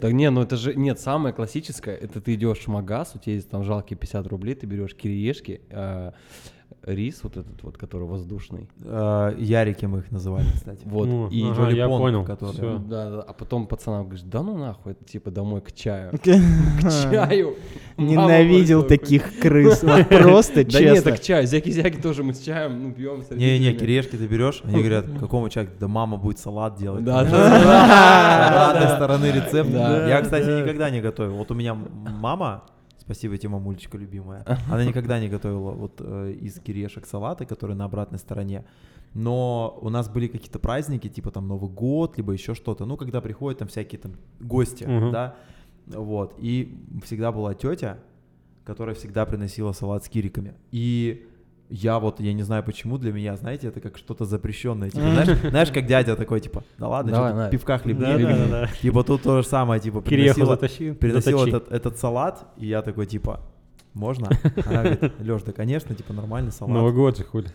Да не, ну это же, нет, самое классическое, это ты идешь в магаз, у тебя есть там жалкие 50 рублей, ты берешь кириешки, э, рис вот этот вот, который воздушный, Э, Ярики мы их называли, кстати. вот, Ну, и... ага, я понял. который-. Да, да, а потом пацанам говоришь, да ну нахуй, это типа домой к чаю. К чаю. Ненавидел таких крыс. Просто Да нет, честно. так чай, зяки-зяки тоже мы с чаем, ну, пьем с Не-не, кириешки ты берешь, они говорят, какому человеку, да мама будет салат делать. Да, С да, обратной стороны рецепт. Я, кстати, никогда не готовил. Вот у меня мама, спасибо тебе, мамулечка любимая, она никогда не готовила вот э, из кириешек салаты, которые на обратной стороне. Но у нас были какие-то праздники, типа там Новый год, либо еще что-то. Ну, когда приходят там всякие там гости, Мгм. да, вот. И всегда была тетя, которая всегда приносила салат с кириками. И я вот, я не знаю почему, для меня, знаете, это как что-то запрещенное. Типа, знаешь, знаешь, как дядя такой, типа, да ладно, Давай, что давай. пивка хлебни. Да, да, да, да. Типа тут то же самое, типа, приносила, затащи. приносила заточи. этот, этот салат, и я такой, типа, можно? Она говорит, Леш, да, конечно, типа, нормальный салат. Новый год же, хули.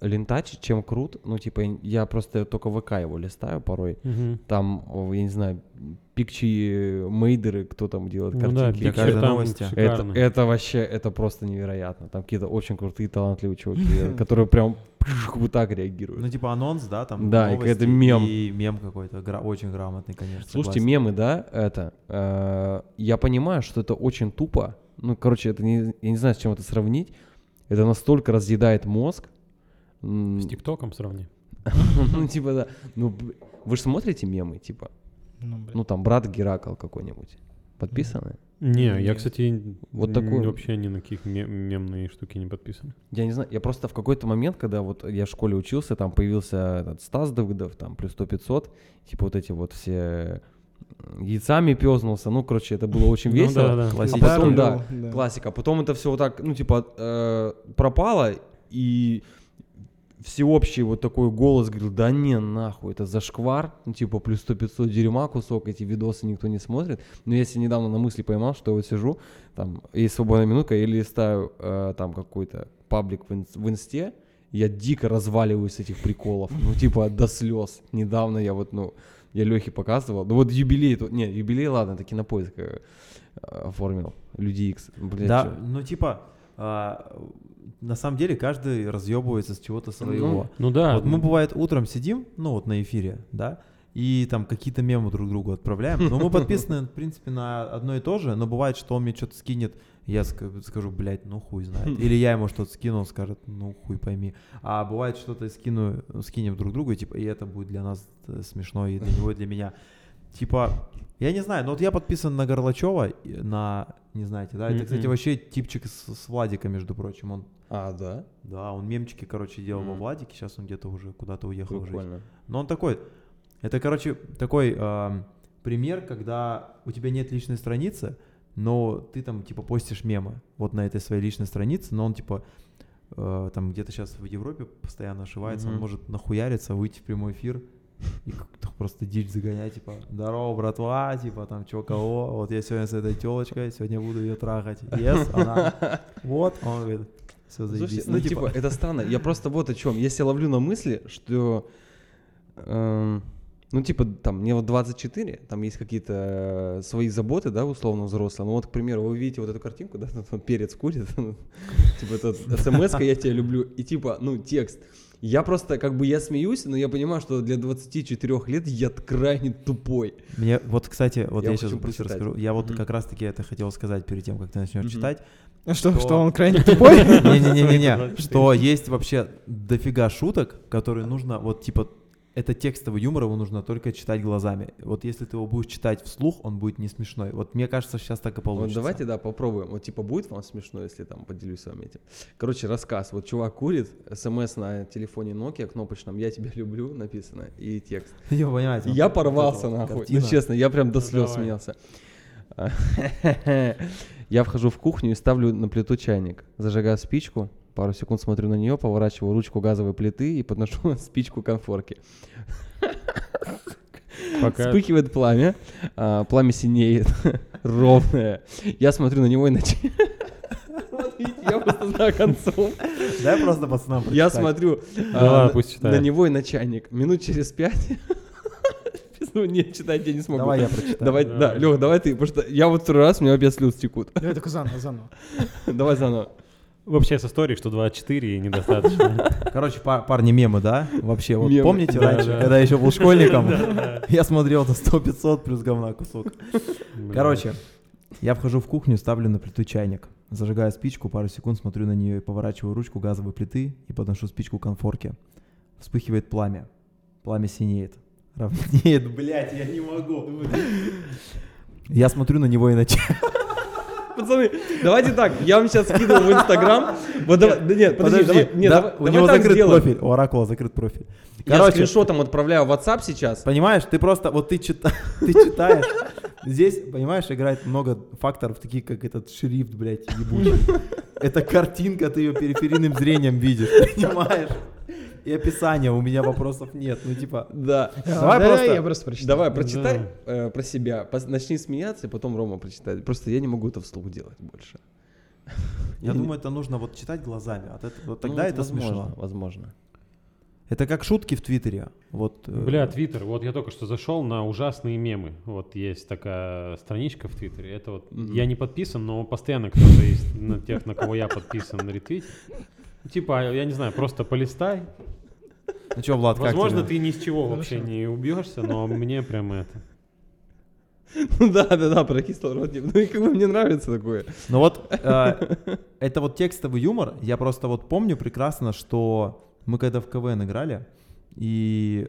Лентач, чем крут, ну, типа, я просто только ВК его листаю порой, Мгм. там, я не знаю, пикчи мейдеры, кто там делает Ну да, картинки. для пикчер каждой там новости. это, это вообще, это просто невероятно. Там какие-то очень крутые, талантливые чуваки, которые прям вот так реагируют. Ну, типа анонс, да, там Да, и новости, какой-то мем. И мем какой-то, гра- очень грамотный, конечно. Слушайте, согласен. мемы, да, это, э, я понимаю, что это очень тупо, ну, короче, это не, я не знаю, с чем это сравнить, это настолько разъедает мозг, С ТикТоком сравни. ну, типа, да, ну, вы же смотрите мемы, типа, Ну, блин. ну, там, брат Геракл какой-нибудь, подписаны? Не, я, кстати, Вот такой- вообще ни на каких ме- мемные штуки не подписан. Я не знаю, я просто в какой-то момент, когда вот я в школе учился, там появился этот Стас Давыдов, там, плюс 100-500, типа вот эти вот все яйцами пёзнулся, ну, короче, это было очень Ну весело. да, да. А Классический. потом, да, Да. классика. Потом это все вот так, ну, типа, э, пропало, и всеобщий вот такой голос говорил, да не, нахуй, это зашквар, ну, типа, плюс 100-500 дерьма кусок, эти видосы никто не смотрит. Но я себе недавно на мысли поймал, что я вот сижу, там, есть свободная минутка, я листаю э, там какой-то паблик в, инс- в инсте, я дико разваливаюсь с этих приколов, ну, типа, до слез. Недавно я вот, ну, я Лехе показывал, ну, вот юбилей, тут- не, юбилей, ладно, таки на поиск э, оформил, Люди Икс, Да, чё. ну, типа, а, на самом деле каждый разъебывается с чего-то своего. Ну да. Вот мы, бывает, утром сидим, ну, вот на эфире, да, и там какие-то мемы друг другу отправляем. Но мы подписаны, в принципе, на одно и то же, но бывает, что он мне что-то скинет, я ска- скажу, блядь, ну хуй знает. Или я ему что-то скину, он скажет, ну хуй пойми. А бывает, что-то скину, скинем друг другу, и, типа, и это будет для нас э, смешно, и для него, и для меня. Типа, я не знаю, но вот я подписан на Горлачева, на, не знаете, да, это, кстати, вообще типчик с, с Владика, между прочим, он, А, да? да, он мемчики, короче, делал во Мгм. Владике, сейчас он где-то уже куда-то уехал жить. Прикольно. Но он такой, это, короче, такой эм, пример, когда у тебя нет личной страницы, но ты там, типа, постишь мемы вот на этой своей личной странице, но он, типа, э, там где-то сейчас в Европе постоянно ошивается, он Мгм. может нахуяриться, выйти в прямой эфир и как-то просто дичь загонять, типа, здорово, братва, типа, там, чё, кого, вот я сегодня с этой телочкой, сегодня буду ее трахать, yes, она, вот, он говорит, все заебись. Слушайте, ну, типа, это странно. Я просто вот о чем. Я себя ловлю на мысли, что... эм, ну, типа, там, мне вот 24, там есть какие-то э, свои заботы, да, условно взрослые. Ну, вот, к примеру, вы видите вот эту картинку, да, вот перец курит, ну, типа, это смс я тебя люблю, и типа, ну, текст. Я просто, как бы, я смеюсь, но я понимаю, что для 24 лет я крайне тупой. Мне вот, кстати, вот Я я, сейчас быстро расскажу. Я вот Мгм. как раз-таки это хотел сказать перед тем, как ты начнешь Мгм. читать. Что, Что? что он крайне тупой? Не-не-не-не, что есть вообще дофига шуток, которые нужно, вот типа, это текстовый юмор, его нужно только читать глазами. Вот если ты его будешь читать вслух, он будет не смешной. Вот мне кажется, сейчас так и Вот получится. давайте, да, попробуем. Вот, типа, будет вам смешно, если там поделюсь с вами этим? Короче, рассказ. Вот чувак курит, смс на телефоне Nokia кнопочном «Я тебя люблю» написано, и текст. Я понимаете. Я вот порвался, вот нахуй. Ну, честно, я прям до Ну, слез смеялся. Я вхожу в кухню и ставлю на плиту чайник. Зажигаю спичку, пару секунд смотрю на нее, поворачиваю ручку газовой плиты и подношу спичку к конфорке. Пока... Вспыхивает пламя, а, пламя синеет, ровное. Я смотрю на него и начинаю... Вот видите, я просто знаю концов. Дай просто пацанам Я смотрю Да а, на- него и на чайник. Минут через пять Ну, нет, читать я не смогу. Давай я прочитаю. Давай, да, Давай. Лех, давай ты, потому что я вот второй раз, у меня опять слез текут. Давай только заново, заново. Давай заново. Вообще с историей, что 24 недостаточно. Короче, пар- парни мемы, да? Вообще, вот Мемы. помните Да, раньше, да. когда я еще был школьником, я смотрел на 100-500 плюс говна кусок. Блин. Короче, я вхожу в кухню, ставлю на плиту чайник. Зажигаю спичку, пару секунд смотрю на нее и поворачиваю ручку газовой плиты и подношу спичку к конфорке. Вспыхивает пламя. Пламя синеет. Равнеет, блядь, я не могу. Я смотрю на него и начинаю. Пацаны, давайте так, я вам сейчас скидываю в Инстаграм. Вот давай, да нет, подожди, давай, нет, Да, давай- у него закрыт сделаем. профиль, у Оракула закрыт профиль. Я Короче, скриншотом отправляю в WhatsApp сейчас. Понимаешь, ты просто, вот ты, чита, ты читаешь, здесь, понимаешь, играет много факторов, таких как этот шрифт, блядь, ебучий. Это картинка, ты ее периферийным зрением видишь, понимаешь? И описание, у меня вопросов нет, ну типа... Да. Давай Да, просто- я просто прочитаю. Давай, прочитай э, про себя. Начни смеяться, и потом Рома прочитает. Просто я не могу это вслух делать больше. Я думаю, это нужно вот читать глазами, этого- вот Ну, тогда это возможно, смешно. Возможно. Это как шутки в Твиттере. Вот, э, Бля, Твиттер. Вот я только что зашел на ужасные мемы. Вот есть такая страничка в Твиттере. Это вот Мгм. я не подписан, но постоянно кто-то из на тех, на кого я подписан, ретвитит. Типа, я не знаю, просто полистай. Ну что, Влад, как Возможно, тебе? ты ни с чего Хорошо. вообще не убьешься, но мне прям это. Ну да, да, да, про кислород. Ну и как бы мне нравится такое. Ну вот, э, это вот текстовый юмор. Я просто вот помню прекрасно, что мы когда в КВН играли, и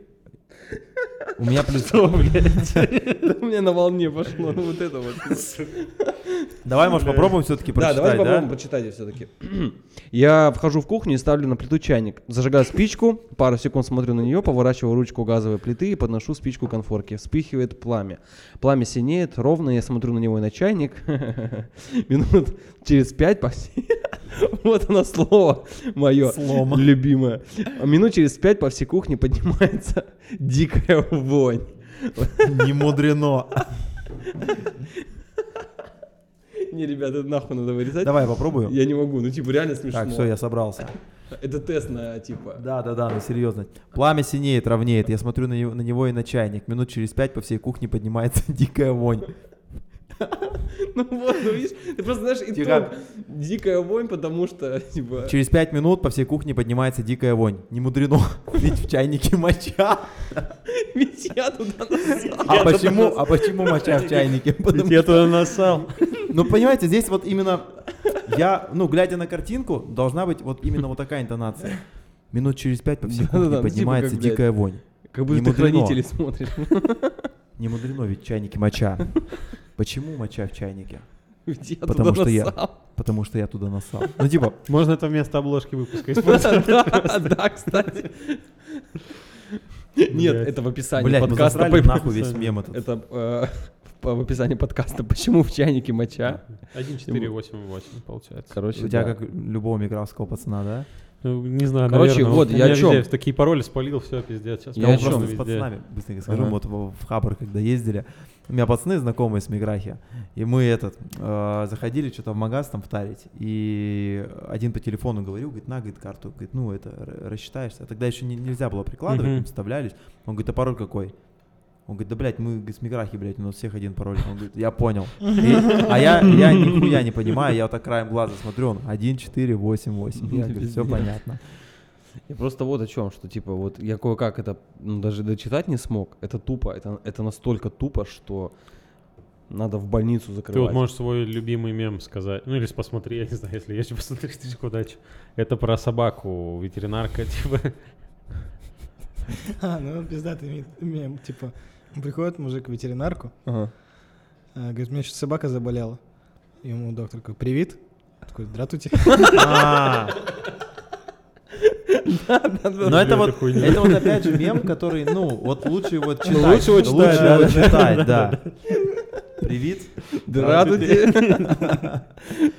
у меня плюс... Да у меня на волне пошло. Ну вот это вот. Давай, может, попробуем все-таки прочитать, да? попробуем прочитать все-таки. Я вхожу в кухню и ставлю на плиту чайник. Зажигаю спичку, пару секунд смотрю на нее, поворачиваю ручку газовой плиты и подношу спичку к конфорке. Вспыхивает пламя. Пламя синеет, ровно я смотрю на него и на чайник. Минут через пять по всей... Вот оно слово мое Слома. любимое. Минут через пять по всей кухне поднимается дикая вонь. Не мудрено. Не, ребята, это нахуй надо вырезать. Давай попробуем. Я не могу, ну типа реально смешно. Так, все, я собрался. Это тест на типа. Да, да, да, ну серьезно. Пламя синеет, ровнеет. Я смотрю на него, на него и на чайник. Минут через пять по всей кухне поднимается дикая вонь. Ну вот, ну видишь, ты просто знаешь итог. Тихо. Дикая вонь, потому что, типа... Через пять минут по всей кухне поднимается дикая вонь. Не мудрено, ведь в чайнике моча. Ведь я туда насал. А почему, а почему моча в чайнике? Потому Я туда насал. Ну, понимаете, здесь вот именно я, ну, глядя на картинку, должна быть вот именно вот такая интонация. Минут через пять по всей Да-да-да, кухне ну, типа поднимается дикая вонь. Как будто ты хранители смотришь. Не мудрено, ведь в чайнике моча. Почему моча в чайнике? Я Потому туда что я-. Потому что я туда насал. Ну, типа, Можно это вместо обложки выпуска использовать. Да, да, кстати. Нет, это в описании подкаста. нахуй весь мем этот. Это э, в описании подкаста. Почему в чайнике моча? 1,488 получается. Короче, У тебя как любого миграфского пацана, да? Ну, Не знаю, Короче, наверное, вот у я о везде Такие пароли спалил, все, пиздец. Сейчас Я вот просто с пацанами, быстренько скажу, Ага. вот в, в Хабр, когда ездили, у меня пацаны знакомые с Миграхи, и мы этот, э, заходили что-то в магаз там втарить, и один по телефону говорил, говорит, на, говорит, карту, говорит, ну, это, рассчитаешься. А тогда еще не- нельзя было прикладывать, им вставлялись. Он говорит, а пароль какой? Он говорит, да, блядь, мы с Миграхи, блядь, у нас всех один пароль. Он говорит, я понял. И- а я, я нихуя не понимаю, я вот так краем глаза смотрю, он 1, 4, 8, 8. Я говорю, все понятно. Я просто вот о чем, что типа вот я кое-как это ну, даже дочитать не смог. Это тупо, это, это настолько тупо, что надо в больницу закрывать. Ты вот можешь свой любимый мем сказать. Ну или посмотри, я не знаю, если есть, посмотри удачи. Это про собаку, ветеринарка, типа. А, ну пиздатый мем, мем, типа, приходит мужик к ветеринарку, Ага. а, говорит, у меня сейчас собака заболела. Ему доктор такой, привет. Такой, здравствуйте. Но это вот, это вот опять же мем, который, ну, вот лучше вот читать. лучше его читать, да, его да. читать, да. Привет. Здравствуйте.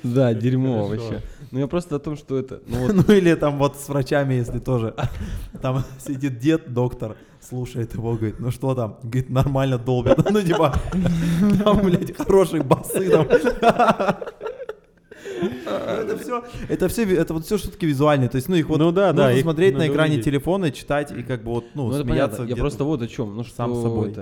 Да, дерьмо вообще. Ну я просто о том, что это, ну вот, Ну или там вот с врачами, если тоже. Там сидит дед, доктор, слушает его, говорит, ну что там? Говорит, нормально долбят. Ну типа, там, блядь, хорошие басы там. Это все, это все, это вот все шутки визуальные. То есть, ну их вот Ну да, да, смотреть на экране телефона, читать и как бы вот, ну, ну смеяться. Я просто вот о чем, ну что сам с собой.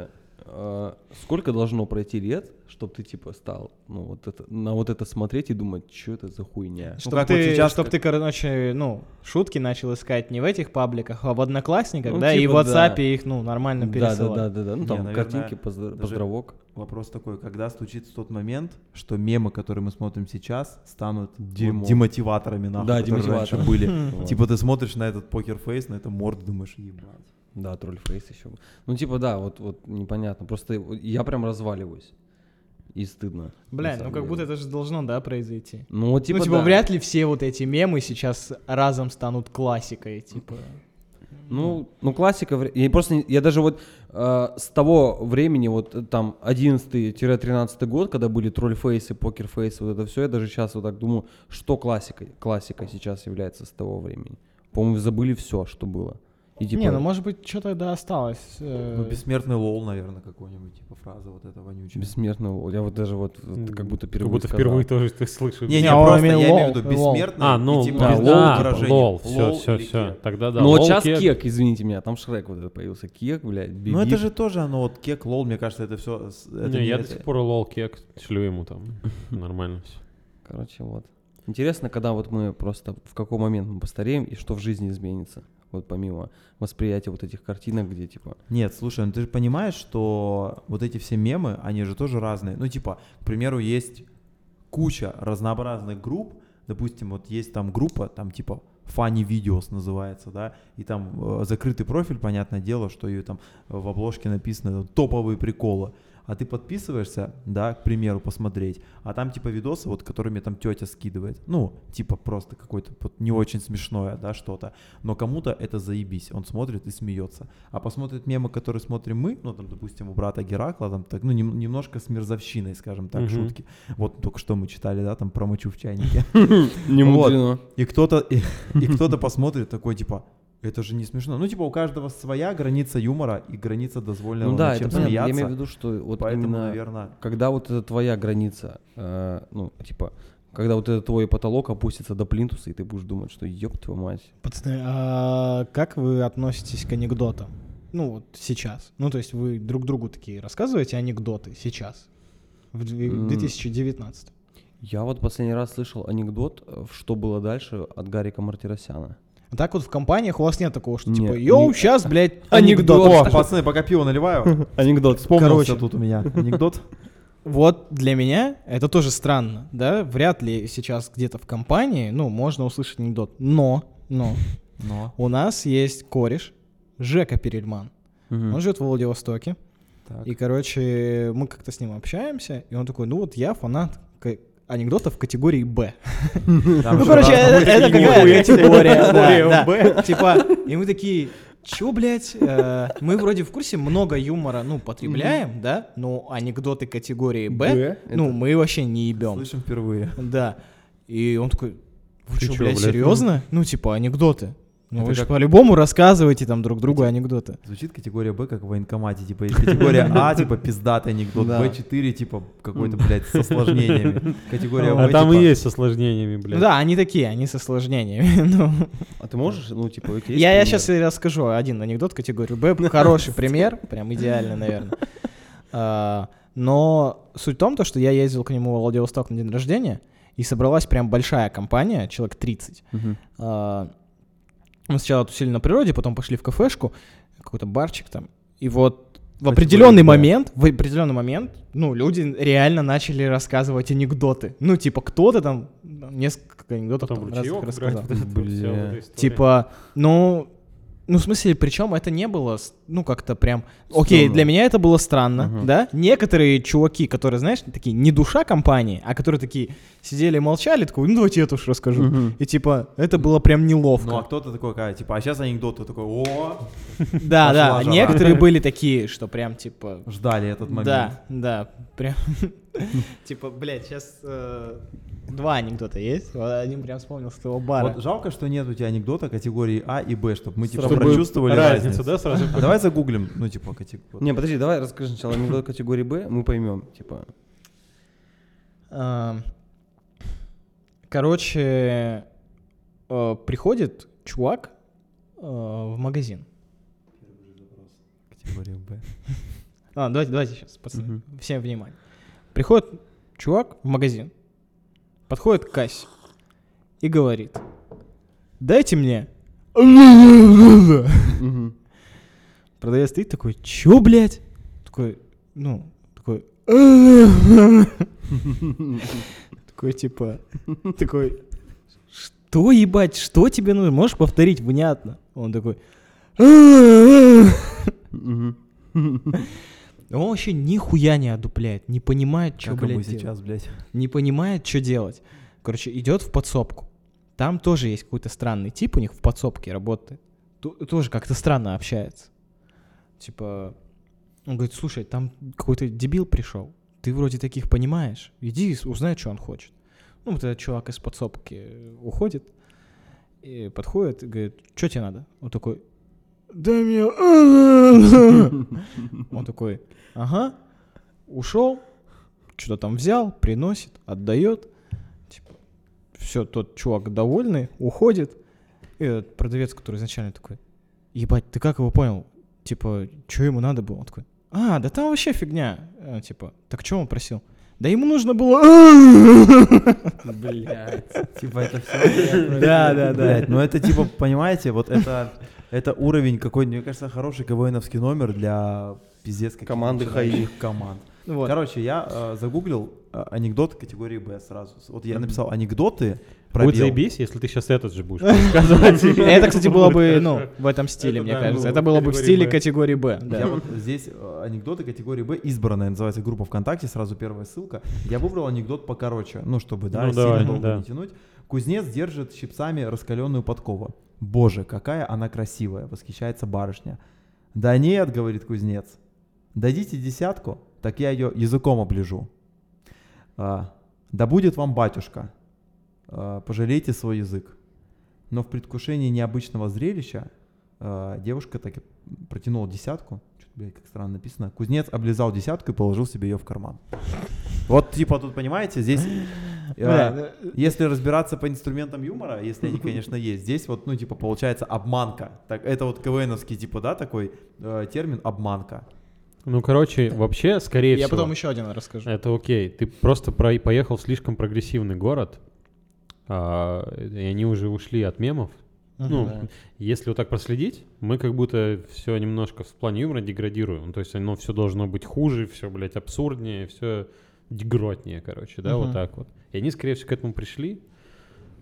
Это, э, сколько должно пройти лет, чтобы ты типа стал, ну вот это, на вот это смотреть и думать, что это за хуйня? Чтобы как вот ты, сейчас, чтоб как- ты, короче, ну, шутки начал искать не в этих пабликах, а в Одноклассниках, Ну, да, и в типа, да. WhatsApp их, ну, нормально Да, да, пересылать. да, да, да. Ну Не, там наверное, картинки, даже- поздравок. Вопрос такой, когда случится тот момент, что мемы, которые мы смотрим сейчас, станут вот Дерьмом. демотиваторами, нахуй, Да, которые раньше были. Вот. Типа ты смотришь на этот покерфейс, на эту морду, думаешь, ебать. Да, тролльфейс еще. Ну типа да, вот вот непонятно. Просто я прям разваливаюсь. И стыдно. Бля, ну как деле. будто это же должно, да, произойти. Ну вот типа ну, типа, да. вряд ли все вот эти мемы сейчас разом станут классикой, типа. Ну, ну классика. Я просто, я даже вот э, с того времени, вот э, там 11-13 год, когда были тролльфейсы, покерфейсы, вот это все, я даже сейчас вот так думаю, что классикой, классика сейчас является с того времени. По-моему, забыли все, что было. И типа, Не, ну может быть, что-то да осталось. э, Ну, бессмертный лол, наверное, какой-нибудь, типа фраза вот эта вонючая. бессмертный, лол. я вот даже вот, вот как будто впервые Как будто сказал. впервые тоже ты слышишь. Не, не, Не, просто я имею в виду бессмертный. А, ну, и, типа, да, лол, лол типа, лол, все, Лол все, все. кек. Тогда да. Ну вот лол, сейчас кек. кек, извините меня, там Шрек вот этот появился. Кек, блядь, Ну бибип. это же тоже, оно вот кек, лол, мне кажется, это все... Это Не, я это- до сих пор лол кек шлю ему там. Нормально все. Короче, вот. Интересно, когда вот мы просто, в какой момент мы постареем и что в жизни изменится. Вот помимо восприятия вот этих картинок, где типа... Нет, слушай, ну ты же понимаешь, что вот эти все мемы, они же тоже разные. Ну, типа, к примеру, есть куча разнообразных групп. Допустим, вот есть там группа, там типа Funny Videos называется, да, и там э, закрытый профиль, понятное дело, что ее там в обложке написано топовые приколы. А ты подписываешься, да, к примеру, посмотреть, а там типа видосы, вот которыми там тетя скидывает. Ну, типа просто какое-то вот не очень смешное, да, что-то. Но кому-то это заебись, он смотрит и смеется. А посмотрит мемы, которые смотрим мы, ну, там, допустим, у брата Геракла, там, так, ну, нем- немножко с мерзовщиной, скажем так, Мгм. шутки. Вот только что мы читали, да, там про мочу в чайнике. Не мудрено. И кто-то, и кто-то посмотрит такой, типа, это же не смешно. Ну, типа, у каждого своя граница юмора и граница дозволенного Ну да, над это чем понятно. Я имею в виду, что вот Поэтому, именно... наверное, Когда вот это твоя граница, э, ну, типа, когда вот этот твой потолок опустится до плинтуса, и ты будешь думать, что ёб твою мать. Пацаны, а как вы относитесь к анекдотам? Ну, вот сейчас. Ну, то есть вы друг другу такие рассказываете анекдоты сейчас, в две- М. 2019. Я вот последний раз слышал анекдот, э, в что было дальше от Гарика Мартиросяна. А так вот в компаниях у вас нет такого, что типа, йоу, не- сейчас, блядь, Анекдот. О, пацаны, пока пиво наливаю, Анекдот. вспомнился Короче. тут у меня анекдот. Вот для меня это тоже странно, да? Вряд ли сейчас где-то в компании, ну, можно услышать анекдот. Но, но, Но, у нас есть кореш Жека Перельман. Он живет в Владивостоке. так. И, короче, мы как-то с ним общаемся, и он такой, ну вот я фанат к- анекдотов категории Б. Ну, короче, это, какая категория. Типа, и мы такие, чё, блядь, э, мы вроде в курсе много юмора, ну, потребляем, да, но анекдоты категории Б, ну, мы вообще не ебем. Слышим впервые. Да. И он такой, вы что, чё, блядь, блядь? серьезно? Ну, типа, анекдоты. Ну, Это вы же как- по-любому рассказываете там друг другу анекдоты. Звучит категория Б как в военкомате. Типа есть категория А, типа пиздатый анекдот, Да. Б4, типа какой-то, блядь, с осложнениями. Категория А там и типа, есть с осложнениями, Ну блядь. да, они такие, они с осложнениями. ну. А ты можешь, ну, типа, Я, сейчас расскажу один анекдот категории Б. Хороший пример, прям идеальный, наверное. А, Но суть в том, то, что я ездил к нему в Владивосток на день рождения, и собралась прям большая компания, человек 30. Мгм. Мы сначала тусили на природе, потом пошли в кафешку, какой-то барчик там. И вот в определенный Б. момент, в определенный момент, ну, люди реально начали рассказывать анекдоты. Ну, типа, кто-то там несколько анекдотов Потом там разных рассказал. история. Типа, ну, ну, в смысле, причем это не было, ну, как-то прям... Окей, Странно. для меня это было странно, Мгм. да? Некоторые чуваки, которые, знаешь, такие, не душа компании, а которые такие сидели и молчали, такой, ну, давайте я тоже расскажу. Мгм. И типа, это было прям неловко. Ну а кто-то такой, а, типа, а сейчас анекдот, ты такой, о, Да, да, некоторые были такие, что прям, типа... ждали этот момент. Да, да, прям... Типа, блядь, сейчас два анекдота есть. Вот Один прям вспомнил с твоего бара. Вот жалко, что нет у тебя анекдота категории А и Б, чтобы мы типа Чтобы прочувствовали разницу, разницу. да, сразу? А давай загуглим, ну типа категорию. Не, подожди, давай расскажи сначала анекдот категории Б, мы поймем, типа. Короче, э, приходит чувак э, в магазин. Категория Б. А, давайте, давайте сейчас, пацаны, всем внимание. Приходит чувак в магазин, подходит к кассе и говорит, дайте мне. Продавец стоит такой, чё, блядь? Такой, ну, такой... Такой, типа, такой, что, ебать, что тебе нужно? Можешь повторить внятно? Он такой... Он вообще нихуя не одупляет, не понимает, что, блядь, делать. сейчас, блядь. Не понимает, что делать. Короче, идет в подсобку. Там тоже есть какой-то странный тип у них в подсобке работает. Тоже как-то странно общается. Типа, он говорит, слушай, там какой-то дебил пришел. Ты вроде таких понимаешь. Иди узнай, что он хочет. Ну, вот этот чувак из подсобки уходит и подходит и говорит, что тебе надо? Он такой, мне... Он такой, ага, ушел, что-то там взял, приносит, отдает. Типа, все, тот чувак довольный, уходит. И этот продавец, который изначально такой, ебать, ты как его понял? Типа, что ему надо было? Он такой, а, да там вообще фигня. Э, Типа, так что он просил? Да ему нужно было... Блядь. Типа это все. Да, да, да. Блядь, ну это типа, понимаете, вот это, это уровень какой, мне кажется, хороший КВНовский номер для пиздец Команды начинающих команд. Вот. Короче, я э, загуглил э, анекдот категории Б сразу. Вот я написал анекдоты про Будет заебись, если ты сейчас этот же будешь рассказывать. Это, кстати, было бы, ну, в этом стиле, мне кажется. Это было бы в стиле категории Б. Я вот здесь э, анекдоты категории Б избранная, называется группа ВКонтакте, сразу первая ссылка. Я выбрал анекдот покороче, ну, чтобы, да, Ну, сильно долго не тянуть. Кузнец держит щипцами раскаленную подкову. Боже, какая она красивая, восхищается барышня. Да нет, говорит кузнец. Дадите десятку, так я ее языком оближу. А, да будет вам батюшка. А, пожалейте свой язык. Но в предвкушении необычного зрелища а, девушка так и протянула десятку. Что-то, блядь, как странно написано. Кузнец облизал десятку и положил себе ее в карман. Вот, типа, тут, понимаете, здесь... Э, если разбираться по инструментам юмора, если они, конечно, есть, здесь вот, ну, типа, получается обманка. Так, это вот КВНовский, типа, да, такой э, термин обманка. Ну, короче, вообще, скорее Я всего, потом еще один расскажу. это окей. Ты просто про- поехал в слишком прогрессивный город, а, и они уже ушли от мемов. Ну, Да. если вот так проследить, мы как будто все немножко в плане юмора деградируем. Ну, то есть оно все должно быть хуже, все, блядь, абсурднее, все дегротнее, короче, да, вот Мгм. так вот. И они, скорее всего, к этому пришли,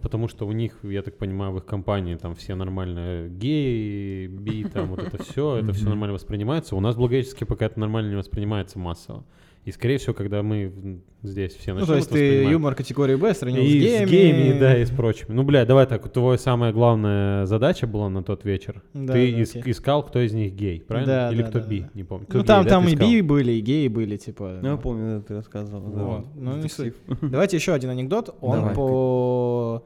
потому что у них, я так понимаю, в их компании там все нормально геи, би, там вот это все, это все нормально воспринимается. У нас в Благовещенске пока это нормально не воспринимается массово. И, скорее всего, когда мы здесь все Ну, начнем то есть ты юмор категории Б сравнил и с геями. с геями, да, и с прочими. Ну, бля, давай так, твоя самая главная задача была на тот вечер. Да, ты да, ис- окей. искал, кто из них гей, правильно? Да, Или да, кто да, би, да. не помню. Кто Ну, гей, там, да, там и искал? би были, и геи были, типа. Ну, я ну. помню, да, ты рассказывал. да. Вот. Ну, не Детектив. Давайте еще один анекдот. Он Давай. по...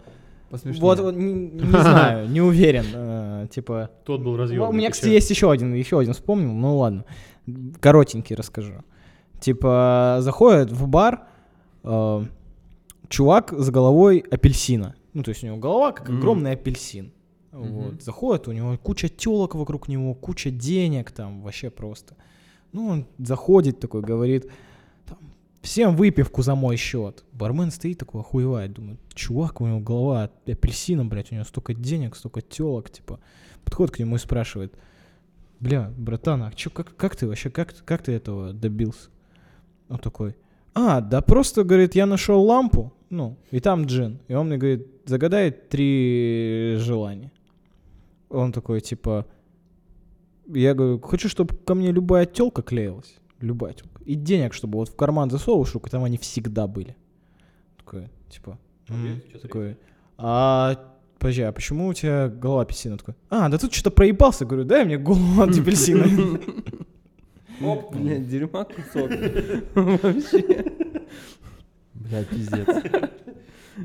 Посмешнее. Вот, вот, не, не знаю, не уверен. э, Типа, Тот был у разъемный. меня, кстати, есть еще один, еще один вспомнил, ну ладно. Коротенький расскажу. Типа, заходит в бар э, чувак с головой апельсина. Ну, то есть у него голова как Мгм. огромный апельсин. Мгм. Вот. Заходит, у него куча телок вокруг него, куча денег там, вообще просто. Ну, он заходит такой, говорит, всем выпивку за мой счет. Бармен стоит такой, охуевает, думает, чувак, у него голова апельсином, блядь, у него столько денег, столько телок, типа. Подходит к нему и спрашивает, бля, братан, а чё, как, как ты вообще, как, как ты этого добился? Он такой, а, да просто, говорит, я нашел лампу, ну, и там джин. И он мне говорит, загадай три желания. Он такой, типа, я говорю, хочу, чтобы ко мне любая телка клеилась. Любая телка. И денег, чтобы вот в карман засовываешь, чтобы там они всегда были. Такой, типа, Окей, «М». чё такой, а Подожди, а почему у тебя голова апельсина? Такой, а, да тут что-то проебался. Говорю, дай мне голову от апельсина. Оп, блядь, дерьма кусок. Вообще. Блядь, пиздец.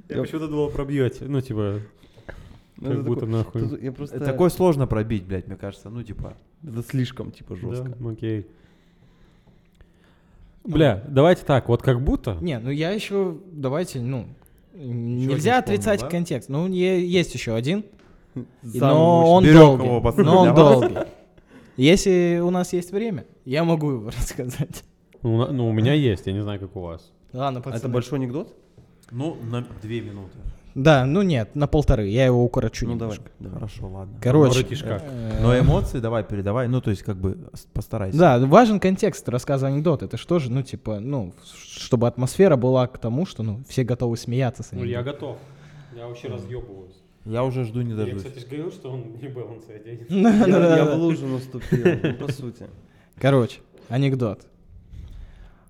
Я почему-то думал, пробьете. Ну, типа, Ну, как будто такой- нахуй. тут Я просто... Это Такое сложно пробить, блядь, мне кажется. Ну, типа, Это слишком, типа, жестко. Да, окей. Бля, давайте так, вот как будто... Не, ну я еще, давайте, ну, один нельзя вспомнил, отрицать да? контекст. Ну, е- есть еще один, но он Берем долгий. его, пацаны, Но он долгий. Если у нас есть время, я могу его рассказать. Ну, ну, у меня есть, я не знаю, как у вас. Ладно, А пацаны. это большой анекдот? Ну, на две минуты. Да, ну нет, на полторы. Я его укорочу Ну немножко. давай. Хорошо, ладно. Короче. Как. э, Но эмоции давай передавай, ну, то есть, как бы, постарайся. Да, важен контекст рассказа анекдота. Это что же, ну, типа, ну, чтобы атмосфера была к тому, что, ну, все готовы смеяться с Ну, я анекдота. готов. Я вообще разъебываюсь. Я уже жду не Я, дождусь. кстати, же говорил, что он не баланс оденет. Я, я в лужу наступил, ну, по сути. Короче, анекдот.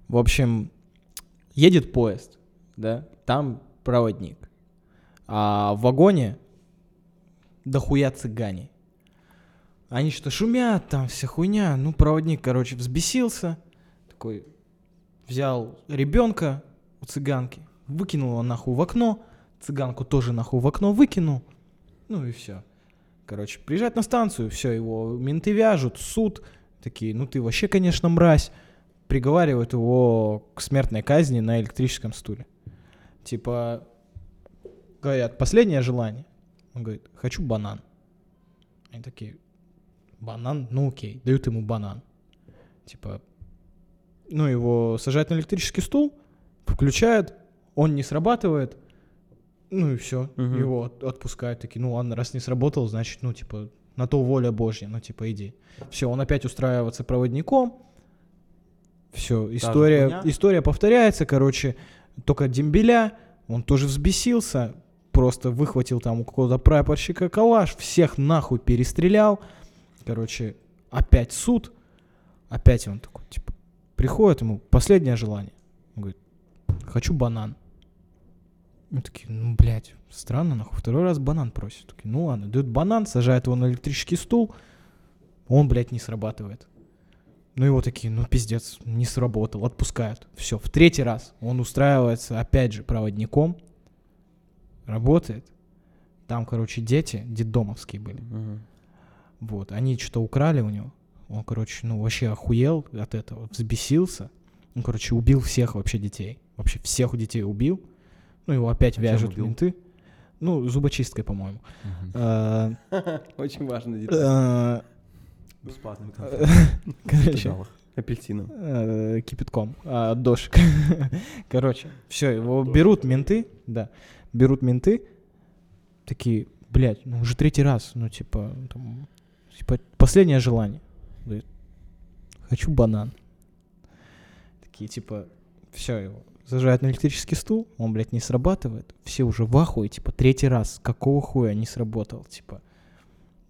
В общем, едет поезд, да, там проводник. А в вагоне дохуя цыгане. Они что шумят, там вся хуйня. Ну, проводник, короче, взбесился. Такой взял ребенка у цыганки, выкинул его нахуй в окно. Цыганку тоже нахуй в окно выкинул. Ну и все. Короче, приезжает на станцию, все, его менты вяжут, суд. Такие, ну ты вообще, конечно, мразь. Приговаривают его к смертной казни на электрическом стуле. Типа, говорят, последнее желание. Он говорит, хочу банан. Они такие, банан? Ну окей, дают ему банан. Типа, ну его сажают на электрический стул, включают, он не срабатывает, ну и все, Мгм. его от- отпускают. Такие, ну ладно, раз не сработал, значит, ну типа, на то воля Божья, ну типа иди. Все, он опять устраивается проводником. Все, история, история повторяется, короче, только дембеля, он тоже взбесился, просто выхватил там у какого-то прапорщика калаш, всех нахуй перестрелял. Короче, опять суд, опять он такой, типа, приходит ему последнее желание. Он говорит, хочу банан. Мы такие, ну, блядь, странно, нахуй, второй раз банан просит. Такие, ну ладно, дают банан, сажают его на электрический стул, он, блядь, не срабатывает. Ну его такие, ну пиздец, не сработал, отпускают. Все, в третий раз он устраивается опять же проводником, работает. Там, короче, дети детдомовские были. Мгм. Вот, они что-то украли у него. Он, короче, ну вообще охуел от этого, взбесился. Он, короче, убил всех вообще детей. Вообще всех детей убил. Ну, его опять А вяжут менты. Ну, зубочисткой, по-моему. А, Очень важная деталь. а, Бесплатными Короче. Апельсином. кипятком а, от дошек. Короче, все, его берут менты, да, берут менты, такие, блядь, ну уже третий раз, ну типа, там, типа последнее желание. Говорит, хочу банан. Такие, типа, все, его зажают на электрический стул, он, блядь, не срабатывает. Все уже в ахуе, типа, третий раз, какого хуя не сработал, типа,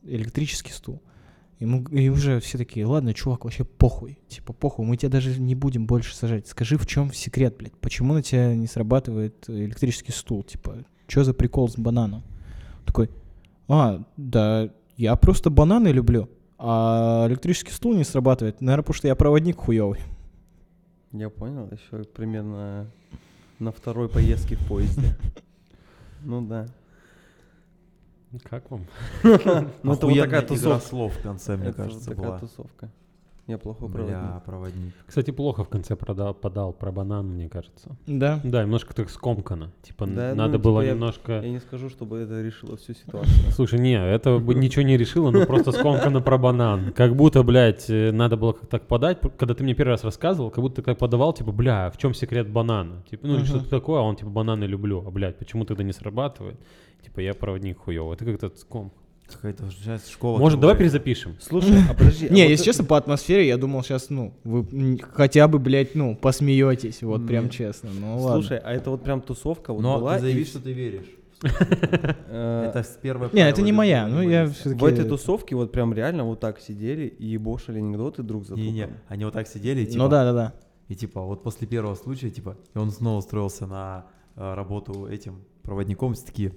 электрический стул. Ему, и уже все такие, ладно, чувак, вообще похуй. Типа, похуй, мы тебя даже не будем больше сажать. Скажи, в чем секрет, блядь? Почему на тебя не срабатывает электрический стул? Типа, что за прикол с бананом? Такой, а, да, я просто бананы люблю, а электрический стул не срабатывает. Наверное, потому что я проводник хуёвый. Я понял, еще примерно на второй поездке в поезде. Ну да. Как вам? Ну это вот такая тусовка. слов в конце, мне кажется, такая была. тусовка. Я плохой Бля, проводник. проводник. Кстати, плохо в конце продал, подал про банан, мне кажется. Да. Да, немножко так скомкано. Типа, Да, ну, надо типа, было я- немножко... Я не скажу, чтобы это решило всю ситуацию. Слушай, не, это бы ничего не решило, но просто скомкано про банан. Как будто, блядь, э, надо было как так подать. Когда ты мне первый раз рассказывал, как будто ты так подавал, типа, бля, в чем секрет банана? Типа, ну, что-то такое, а он, типа, бананы люблю. А, блядь, почему тогда не срабатывает? Типа, я проводник хуёвый. Это как-то ском. Какая-то сейчас школа. Может, давай перезапишем? Слушай, а подожди. а Не, если честно, по атмосфере я думал сейчас, ну, вы хотя бы, блядь, ну, посмеетесь, вот прям честно. Ну ладно. Слушай, а это вот прям тусовка вот Но была. ты заяви, что ты веришь. э, Это с первой Не, это не моя, ну я. В этой тусовке вот прям реально вот так сидели и ебошили анекдоты друг за Не-не, другом. они вот так сидели, и, типа, Ну да, да, да. и типа вот после первого случая, типа, и он снова устроился на э, работу этим проводником, все такие,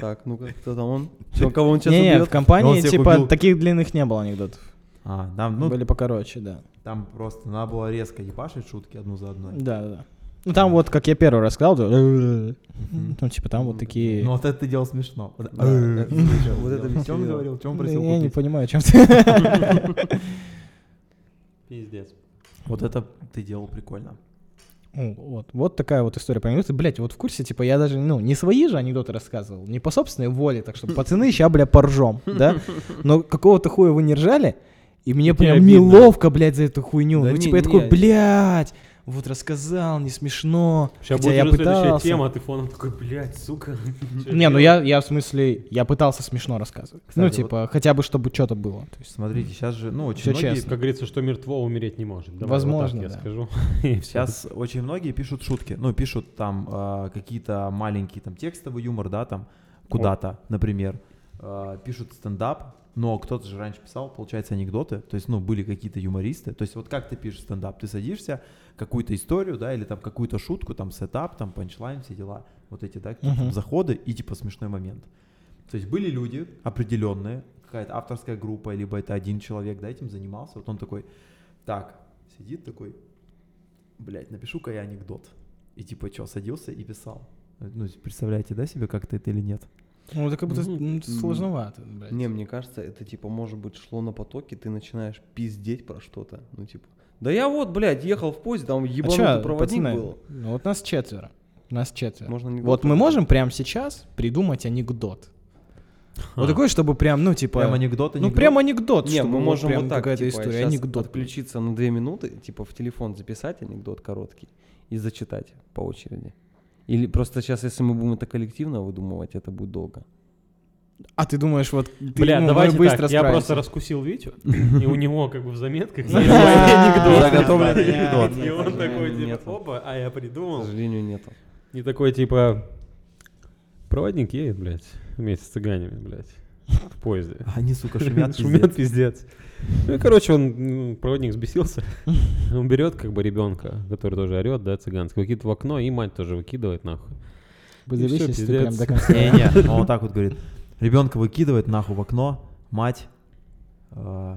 Так, ну-ка, кто там он? Чё, кого он сейчас Не-не, в убьет? компании, Он всех типа, убил. таких длинных не было анекдотов. а, там, ну, Были покороче, да. там просто надо было резко ебашить шутки одну за одной. Да, да. Ну там вот, как я первый раз сказал, то, Мгм. ну типа там вот такие... Ну вот это ты делал смешно. Вот Да, это вот Чем он веселило. говорил, чем Да просил я не купить? понимаю, о чем ты. Пиздец. Вот это ты делал прикольно. Вот, вот такая вот история про анекдоты. Блять, вот в курсе, типа, я даже, ну, не свои же анекдоты рассказывал, не по собственной воле, так что, пацаны, ща, бля, поржем, да? Но какого-то хуя вы не ржали, И мне прям обидно. неловко, блядь, за эту хуйню. Да ну, не, типа, я такой, блядь, вот рассказал, не смешно. Сейчас Хотя будет я уже следующая пытался. тема, а ты фоном такой, блядь, сука. Не, ну делать?» я, я в смысле, я пытался смешно рассказывать. ну, Кстати, типа, хотя бы, чтобы что-то было. То есть, Смотрите, сейчас же, ну, очень Всё многие... честно. Как говорится, что мертво умереть не может. Давай Возможно, вот так да. я скажу. Сейчас очень многие пишут шутки. Ну, пишут там а, какие-то маленькие там текстовый юмор, да, там куда-то, например. А, пишут стендап, но кто-то же раньше писал, получается, анекдоты. То есть, ну, были какие-то юмористы. То есть, вот как ты пишешь стендап? Ты садишься, какую-то историю, да, или там какую-то шутку, там setup, там punchline, все дела. Вот эти, да, какие-то Мгм. заходы и типа смешной момент. То есть были люди определенные, какая-то авторская группа, либо это один человек, да, этим занимался. Вот он такой, так, сидит такой, блядь, напишу-ка я анекдот. И типа что, садился и писал. Ну, представляете, да, себе как-то это или нет? ну, это как будто ну, сложновато, блядь. Не, мне кажется, это типа, может быть, шло на потоке, ты начинаешь пиздеть про что-то. Ну, типа, да я вот, блядь, ехал в поезде, там А ебанутый чё, проводник пацаны, был. Ну, вот нас четверо. Нас четверо. Можно анекдот Вот мы можем прямо сейчас придумать анекдот. Вот А. такой, чтобы прям, ну, типа... Прям анекдот, Ну, анекдот? прям анекдот, Не, чтобы мы вот можем прям вот так, какая-то типа, история, анекдот. отключиться на две минуты, типа в телефон записать анекдот короткий и зачитать по очереди. Или просто сейчас, если мы будем это коллективно выдумывать, это будет долго. А ты думаешь, вот... ты, Бля, ну, давайте быстро так, я просто раскусил Витю, и у него как бы в заметках Да. Заготовленный Нет, анекдот. И он такой, типа, опа, а я К придумал. сожалению, нету. И такой, типа, проводник едет, блядь, вместе с цыганями, блядь, в поезде. Они, сука, шумят, Шумят пиздец. Ну и, короче, он, проводник взбесился. Он берет, как бы, ребенка, который тоже орет, да, цыганский, выкидывает в окно, и мать тоже выкидывает, нахуй. Всё, если ты прям пиздец. до конца. Не-не, он вот так вот говорит. Ребенка выкидывает нахуй в окно, мать... э,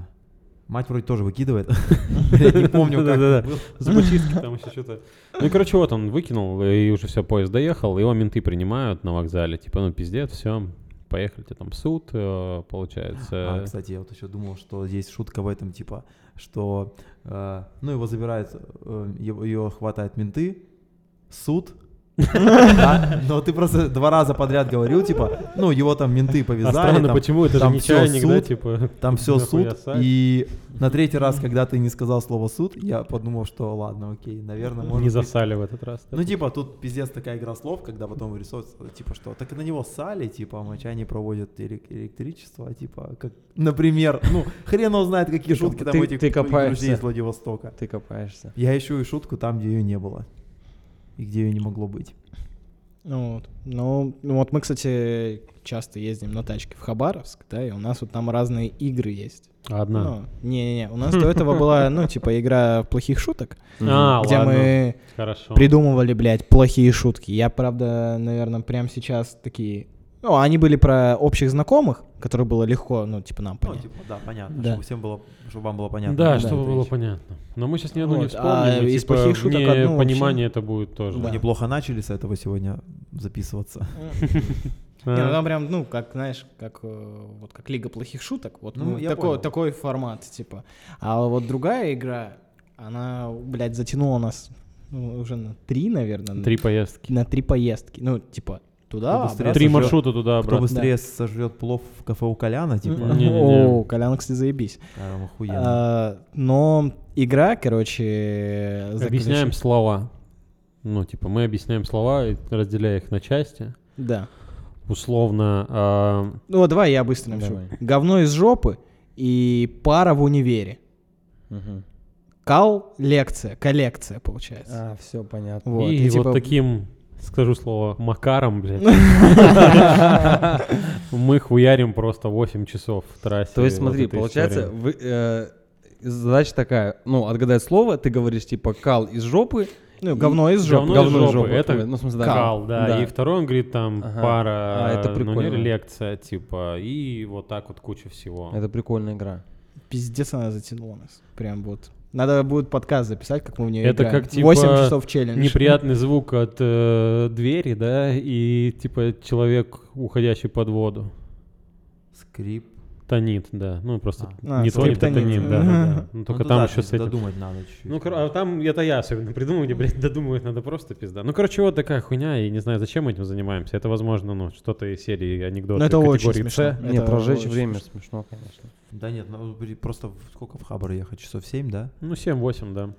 Мать вроде тоже выкидывает. Я не помню, как. Зубочистки там еще что-то. Ну и, короче, вот он выкинул, и уже все, поезд доехал, его менты принимают на вокзале, типа, ну, пиздец, все, поехали, тебе там суд, э, получается. А, кстати, я вот еще думал, что есть шутка в этом, типа, что, э, ну, его забирают, э, его, его хватают менты, суд, но ты просто два раза подряд говорил, типа, ну, его там менты А повязали, странно, там, почему это же не чайник, да, типа. там все суд, и на третий раз, когда ты не сказал слово суд, я подумал, что ладно, окей, наверное, может Не засали в этот раз. Ну, типа, тут пиздец такая игра слов, когда потом вырисовывается, типа, что так на него ссали, типа, а моча не проводят элек- электричество, типа, как, например, ну, хрен его знает, какие шутки там у этих друзей из Владивостока. Ты копаешься. Я ищу и шутку там, где ее не было. И где ее не могло быть. Ну вот. Ну, ну вот мы, кстати, часто ездим на тачке в Хабаровск, да, и у нас вот там разные игры есть. Одна. Ну, не-не-не, у нас до этого была, ну, типа, игра плохих шуток, А, где ладно. мы Хорошо. придумывали, блядь, плохие шутки. Я, правда, наверное, прямо сейчас такие... Ну, они были про общих знакомых, которые было легко, ну, типа, нам Ну, понять. типа, да, понятно, Да. чтобы всем было, чтобы вам было понятно. Да, Да, чтобы было вещь. понятно. Но мы сейчас ни одну не Вот, вспомним. а и, из типа, плохих шуток мне одну вообще- понимание это будет тоже. Мы Да. неплохо начали с этого сегодня записываться. А, Не, ну там прям, ну, как, знаешь, как, э, вот как Лига плохих шуток, вот Ну, ну, такой формат, типа. А вот другая игра, она, блядь, затянула нас ну, уже на три, наверное. Три поездки. На три поездки. Ну, типа, туда, Кто быстрее обратно. Три маршрута Кто туда-обратно. быстрее сожрет плов в кафе у Коляна, типа. О, Колян, кстати, заебись. а, но игра, короче... Объясняем слова. Ну, типа, мы объясняем слова, и разделяя их на части. Да. Условно, а, Ну, вот давай я быстро напишу. Говно из жопы и пара в универе. Кал лекция, коллекция получается. А, все понятно. Вот, и, и типа- вот таким, скажу слово, макаром, блядь, мы хуярим просто 8 часов в трассе. То есть, смотри, получается, э, задача такая, ну, отгадать слово, ты говоришь, типа, кал из жопы. Ну, говно из жопы. Говно из говно из жопы, жопы, это ну, в смысле, да. Кал, да. Да. И второй он говорит, там, Ага. пара, А, это ну, прикольно. не лекция, типа, и вот так вот куча всего. Это прикольная игра. Пиздец она затянула нас. Прям вот. Надо будет подкаст записать, как мы в нее Это играем. как, типа, 8 часов челлендж. Неприятный звук от э, двери, да, и типа человек, уходящий под воду. Скрип. Тонит, да. Ну, просто А, не тонит, а тонит, да, да, да. Ну, Ну, только да, там да, еще с этим. Додумать надо чуть-чуть. Ну, кор- а там это я особенно придумал, где, блядь, додумывать надо просто пизда. Ну, короче, вот такая хуйня, и не знаю, зачем мы этим занимаемся. Это, возможно, ну, что-то из серии анекдотов Ну, это очень категории смешно. С. Не, Это прожечь очень время смешно. смешно, конечно. Да нет, ну, просто сколько в Хабар ехать? Часов 7, да? Ну, 7-8, да.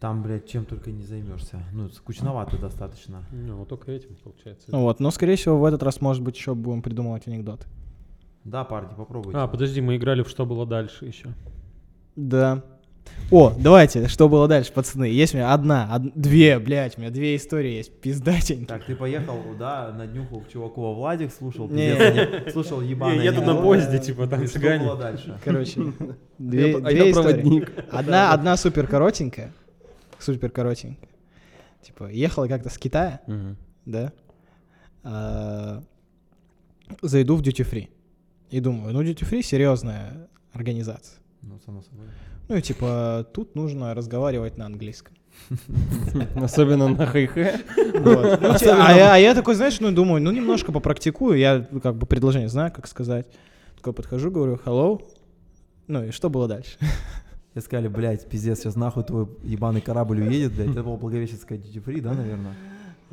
Там, блядь, чем только не займешься. Ну, скучновато достаточно. Ну, вот только этим, получается. Вот, но, скорее всего, в этот раз, может быть, еще будем придумывать анекдоты. Да, парни, попробуйте. А, подожди, мы играли в «Что было дальше» еще. Да. О, давайте, что было дальше, пацаны? Есть у меня одна, од- две, блядь, у меня две истории есть, пиздатенькие. Так, ты поехал, да, на днюху к чуваку во Владик, слушал, Не. пиздец, слушал ебаный Не, еду на поезде, типа, там И что цыгане. было дальше? Короче, две, Я- а две я истории. проводник. Одна, одна супер коротенькая, супер коротенькая. Типа, ехала как-то с Китая, да, а, зайду в duty free. И думаю, ну duty free серьезная организация. Ну, само собой. Ну и типа тут нужно разговаривать на английском. Особенно на хай-хэ. Вот. Ну, те- а, я, а я такой, знаешь, ну думаю, ну немножко попрактикую, я как бы предложение знаю, как сказать. Такой подхожу, говорю, hello. Ну и что было дальше? Я сказали, блядь, пиздец, сейчас нахуй твой ебаный корабль уедет, блядь. Это было Благовещенская duty free, да, наверное?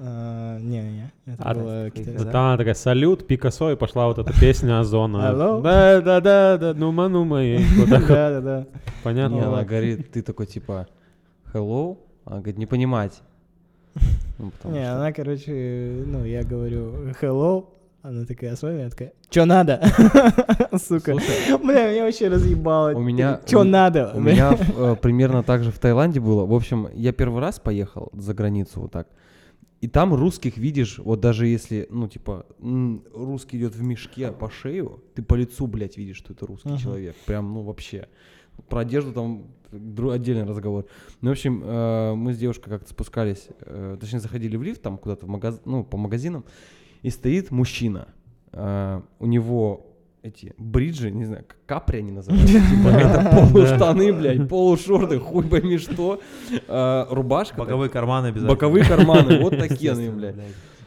А, Не-не, это А, было китайское. Да. там она такая «Салют, Пикассо», и пошла вот эта песня Озона. Hello? Да-да-да, нума нума. и Вот так. Да-да-да. Понятно? Не, Ну, она говорит, ты такой типа hello, а говорит, не понимать. Ну, Не, она, короче, ну, я говорю, hello, она такая смотрит, она такая, чё надо? Сука. Бля, меня вообще разъебало. У меня- Чё надо? У меня э, примерно так же в Таиланде было. В общем, я первый раз поехал за границу вот так. И там русских видишь, вот даже если, ну, типа, русский идет в мешке по шею, ты по лицу, блядь, видишь, что это русский Мгм. человек. Прям, ну, вообще. Про одежду там отдельный разговор. Ну, в общем, э, мы с девушкой как-то спускались, э, точнее, заходили в лифт, там куда-то в магаз... ну, по магазинам, и стоит мужчина. Э, у него эти бриджи, не знаю, капри они называются. Типа, это полуштаны, блядь, полушорты, хуй пойми что. Э, Рубашка. Боковые карманы обязательно. Боковые карманы, вот такие они, блядь.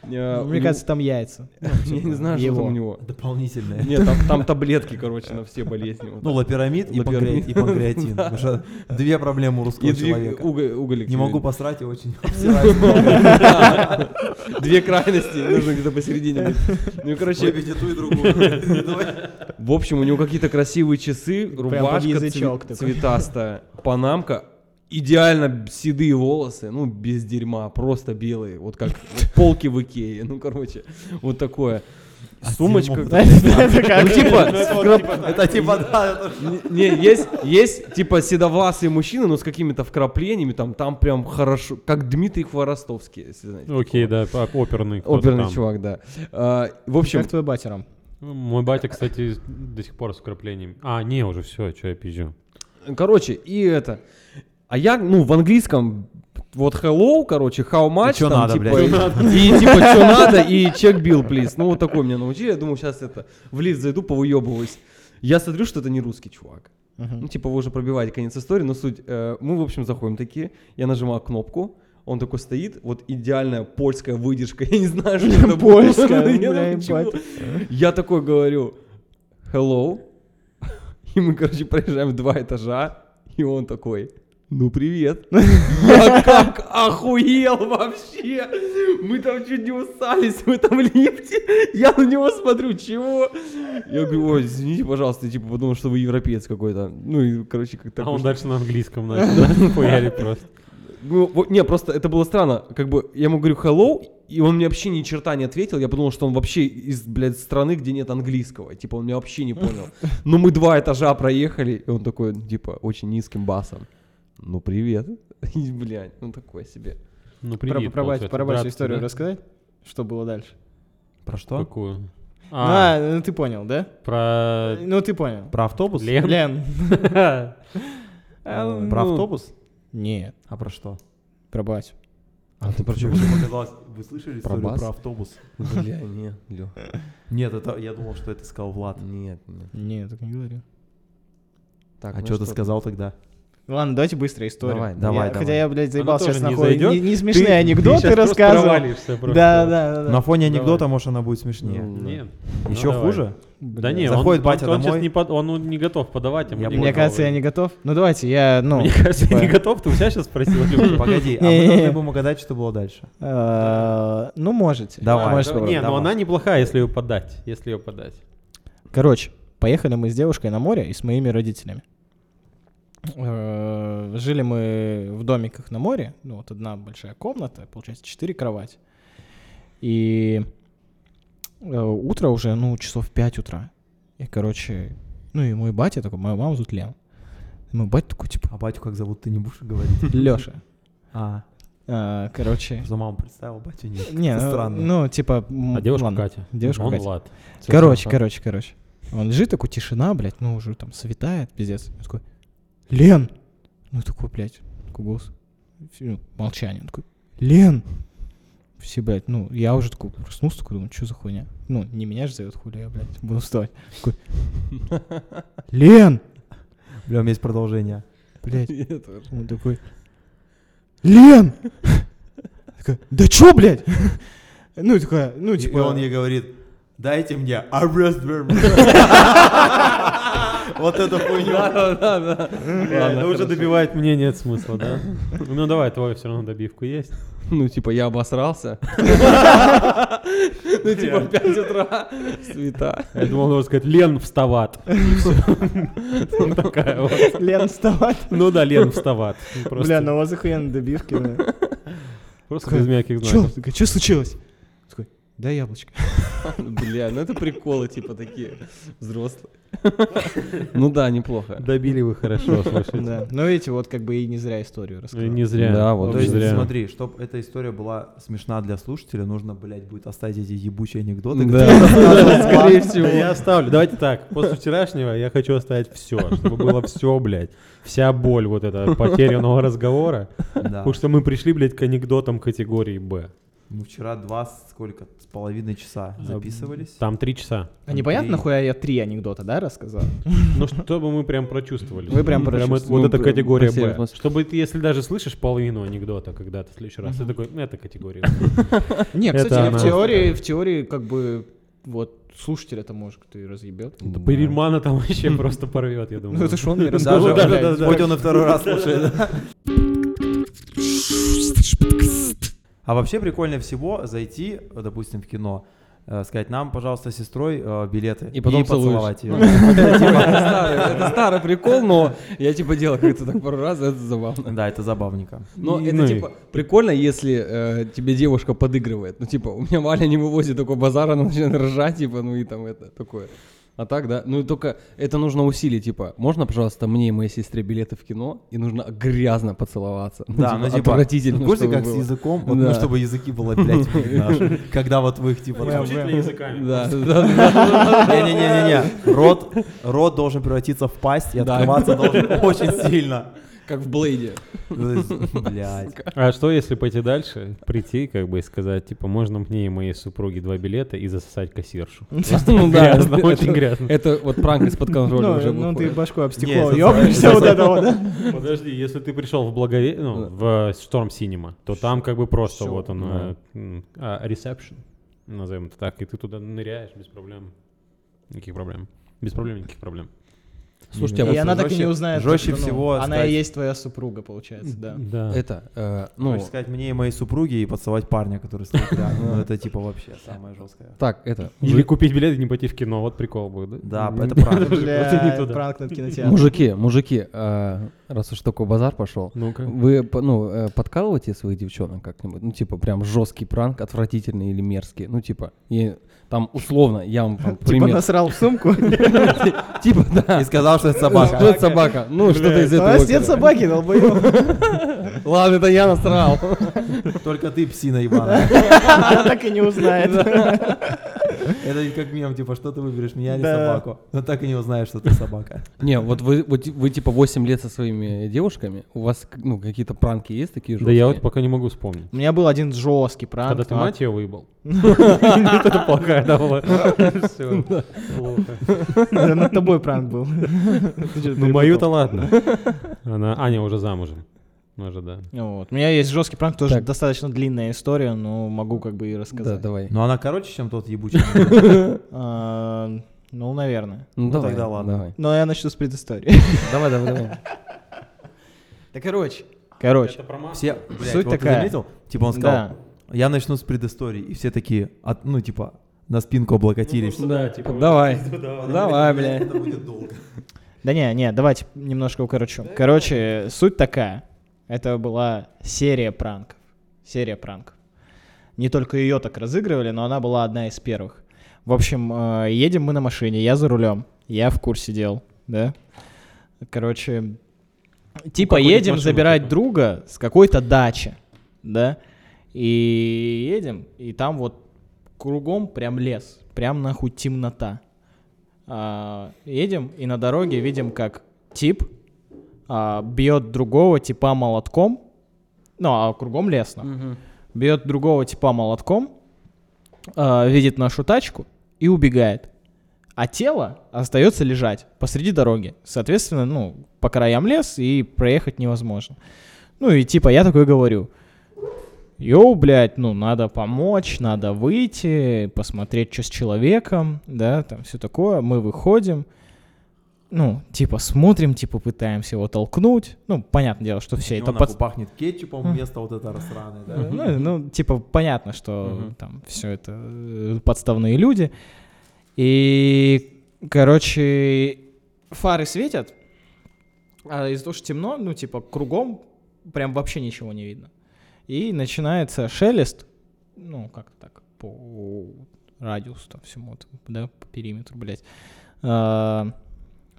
Э, Мне кажется, там яйца. я не знаю, что там его. у него. Дополнительные. Нет, там, таблетки, короче, на все болезни. Ну, лапирамид и панкреатин. Да. Потому что две проблемы у русского человека. уго- уголек. Не могу посрать и очень. Две крайности, нужно где-то посередине. Ну и, короче, и ту, и другую. В общем, у него какие-то красивые часы, рубашка цветастая, панамка, идеально седые волосы, ну, без дерьма, просто белые, вот как полки в Икее, ну, короче, вот такое. Сумочка. Это как? Ну, типа, Это типа, да, это Не, есть, есть типа седовласые мужчины, но с какими-то вкраплениями, там, там прям хорошо, как Дмитрий Хворостовский, если знаете. Окей, такого. да, оперный Оперный чувак, да. А, в общем, Как твой батя, Ром? Ну, Мой батя, кстати, до сих пор с вкраплениями. А, не, уже все, что я пизжу. короче, и это. А я, ну, в английском вот hello, короче, how much, чё там, надо, типа, блядь? и, и типа, что надо, и check bill, please. Ну, вот такой меня научили. Я думаю, сейчас это, в лифт зайду, повыебываюсь. Я смотрю, что это не русский чувак. Ну, типа, вы уже пробиваете конец истории, но суть. э, мы, в общем, заходим такие, я нажимаю кнопку, он такой стоит, вот идеальная польская выдержка, я не знаю, что это. Польская. Я такой говорю, hello, и мы, короче, проезжаем два этажа, и он такой, ну привет. Я как охуел вообще. Мы там чуть не усались в этом лифте. Я на него смотрю, чего? Я говорю, ой, извините, пожалуйста, типа подумал, что вы европеец какой-то. Ну и, короче, как-то... А он дальше на английском начал? Хуярить просто. Ну, не, просто это было странно. Как бы я ему говорю hello, и он мне вообще ни черта не ответил. Я подумал, что он вообще из, блядь, страны, где нет английского. Типа, он меня вообще не понял. Но мы два этажа проехали, и он такой, типа, очень низким басом. Ну, привет. И, блядь, ну такой себе. Ну, Про, привет, про, получается. про батю историю да? рассказать? Что было дальше? Про что? Какую? А, А, ну ты понял, да? про... Ну ты понял. Про автобус? Лен? Лен. Э, А, Про ну, автобус? Нет, А про что? про батю. А ты про показалось, вы слышали Про историю про автобус? Бля, нет, Лё. Нет, это я думал, что это сказал Влад. Нет, нет. Нет, так не говорю. Так, А ну что ты что сказал тогда? Ладно, давайте быстрая история. Давай, Я- давай, Хотя давай. я, блядь, заебался тоже сейчас не нахуй. Не, не смешные Ты- анекдоты ты просто рассказывал. просто. Да, да, да. да. На фоне Давай. анекдота, может, она будет смешнее. Ну, Нет. Еще давай. хуже? Да не, Заходит он, батя он, он домой. сейчас не, под- он, он не готов подавать. а Я. Мне кажется, я не готов. Ну давайте, я, ну... Мне кажется, я не типа, готов. Ты у себя сейчас спросил? Погоди, а мы должны будем угадать, что было дальше. э, Ну, можете. Давай. Не, но давай. она неплохая, если ее подать. Если ее подать. Короче, поехали мы с девушкой на море и с моими родителями. Э, Жили мы в домиках на море. Ну, вот одна большая комната, получается, четыре кровати. И э, утро уже, ну, часов 5 утра. И, короче, ну и мой батя такой, мою маму зовут Лен. И мой батя такой, типа, А батю как зовут, ты не будешь говорить? Леша. А, Короче, за маму представил, батю нет. не, ну, странно. ну, типа... А девушка ладно. Катя. Девушка Он Катя. Влад. Короче, короче, короче. Он лежит, такой, тишина, блядь, ну уже там светает, пиздец. Такой, Лен! Ну такой, блядь, такой голос. Ну, молчание. Он такой, Лен! Все, блядь, ну, я уже такой проснулся, такой, думаю, что за хуйня? Ну, не меня же зовут хули, я, блядь, буду вставать. Такой, Лен! Бля, у меня есть продолжение. Блядь. Он такой, Лен! Такая, да чё, блядь? Ну, такая, ну, И типа... он ей говорит, дайте мне Вот эту хуйню. Да, да, да. Это уже добивает мне нет смысла, да? Ну давай, твою все равно добивку есть. Ну, типа, я обосрался. Ну, типа, в 5 утра, света. Я думал, он должен сказать, Лен, встават. Ну, такая вот. Лен, вставать. Ну да, Лен, встават. Ну, Бля, ну у вас охуенно добивки. ну. просто без мягких знаков. Чё случилось? Дай яблочко. Бля, ну это приколы, типа, такие взрослые. Ну да, неплохо. Добили вы хорошо, слушайте. Да. Ну видите, вот как бы и не зря историю Ну, рассказал. Не зря. Да, вот То есть, зря. смотри, чтобы эта история была смешна для слушателя, нужно, блядь, будет оставить эти ебучие анекдоты. Да, скорее всего. Я оставлю. Давайте так. После вчерашнего я хочу оставить все, чтобы было все, блядь. Вся боль вот эта потерянного разговора. Да. Потому что мы пришли, блядь, к анекдотам категории Б. Мы вчера два, сколько, с половиной часа записывались. Там три часа. А непонятно, Три. нахуя я три анекдота, да, рассказал? Ну, чтобы мы прям прочувствовали. Вы прям прочувствовали. Вот эта Ну, категория. Б. Чтобы ты, если даже слышишь половину анекдота когда-то в следующий раз, ты такой, ну, это категория. Не, кстати, в теории, в теории, как бы, вот, слушатель это может кто и разъебет. Бейрмана там вообще просто порвет, я думаю. Ну это ж он мне Даже, рассказал, да, да, да. хоть он и второй раз слушает. А вообще прикольнее всего зайти, допустим, в кино, э, сказать нам, пожалуйста, с сестрой э, билеты И потом поцеловать целуешь. ее. Ну, Это типа, это старый- прикол, но я типа делал как-то так пару раз, это забавно. Да, это забавненько. Но И- это ну и- типа прикольно, если э, тебе девушка подыгрывает. Ну типа, у меня Валя не вывозит такой базар, она начинает ржать, типа, ну и там это такое. А так, да. Ну и только это нужно усилить, типа, можно, пожалуйста, мне и моей сестре билеты в кино, и нужно грязно поцеловаться. Ну, Да, ну типа, отвратительно, в курсе, чтобы как с было. языком, вот, ну, Да. чтобы языки было, блядь, видно, когда вот вы их типа... там- Исключительно языками. Да, да, да. Не-не-не-не, рот, рот должен превратиться в пасть и Да. открываться должен очень сильно. Как в Блейде. Есть, Блядь. А что, если пойти дальше, прийти, как бы, и сказать, типа, можно мне и моей супруге два билета и засосать кассиршу? Ну да, очень грязно. Это вот пранк из-под контроля Ну, уже ну ты башку об стекло ёбнешься вот этого, да? Подожди, если ты пришел в Благове... ну, в Storm Cinema, то там как бы просто вот он, э, а, reception, назовем это так, и ты туда ныряешь без проблем. Никаких проблем. Без проблем, никаких проблем. Слушайте, а И она так и не узнает. жестче что, ну, всего Она сказать- и есть твоя супруга, получается, да. Да. это, э, ну, Хочешь сказать мне и моей супруге и поцеловать парня, который стоит рядом. Ну, это типа вообще самое жесткое. так, это, Или купить билет и не пойти в кино, вот прикол будет, да? Да, это туда. пранк над кинотеатром. Мужики, мужики, а, раз уж такой базар пошел, Ну-ка. вы ну, э, подкалываете своих девчонок как-нибудь? Ну, типа, прям жесткий пранк, отвратительный или мерзкий? Ну, типа, и там условно, я вам там Типа пример. насрал в сумку. Типа, да. И сказал, что это Что собака. это собака? Ну, что-то из У этого. нас нет собаки, долбоёб. Ладно, это я насрал. Только ты псина ебаная. Она так и не узнает. Это как мем, типа, что ты выберешь, меня или собаку? Но так и не узнаешь, что ты собака. Не, вот вы, вот вы типа 8 лет со своими девушками, у вас ну, какие-то пранки есть такие Да я вот жесткие? пока не могу вспомнить. У меня был один жесткий пранк. Когда ты мать ее выебал. Это плохая была. Все, плохо. Да над тобой пранк был. Ну мою-то ладно. Она, Аня уже замужем. Да. Ну Вот. У меня есть жесткий пранк, тоже Так. достаточно длинная история, но могу как бы и Да, рассказать. давай. Но она короче, чем тот ебучий. А, Ну, наверное. Ну, давай, тогда ладно. Давай, Но я начну с предыстории. давай, давай. давай. Да короче. Короче. Все, блядь, Суть вот ты такая. заметил? Типа он сказал, Да. я начну с предыстории. И все такие, от- ну, типа, на спинку облокотились. Да, типа, давай. Давай, блядь. Это будет долго. Да не, не, давайте немножко укорочу. Короче, суть такая. Это была серия пранков. Серия пранков. Не только ее так разыгрывали, но она была одна из первых. В общем, э, едем мы на машине, я за рулем, я в курсе дел, да? Короче, типа едем забирать типа. друга с какой-то дачи, да? И едем, и там вот кругом прям лес, прям нахуй темнота. А, едем, и на дороге видим, как тип а, бьет другого типа молотком, ну, а кругом лес, нахуй. Мгм. бьет другого типа молотком, а, видит нашу тачку и убегает. А тело остается лежать посреди дороги. Соответственно, ну, по краям лес, и проехать невозможно. Ну и типа я такой говорю, йоу, блядь, ну надо помочь, надо выйти, посмотреть, что с человеком, да, там все такое. Мы выходим, ну, типа смотрим, типа пытаемся его толкнуть. Ну, понятное дело, что все это под... пахнет кетчупом вместо вот это рассраное, да? Ну, ну, типа, понятно, что там все это э, подставные люди. И, короче, фары светят, а из-за того, что темно, ну, типа, кругом прям вообще ничего не видно. И начинается шелест, ну, как так, по радиусу там всему, да, по периметру, блядь.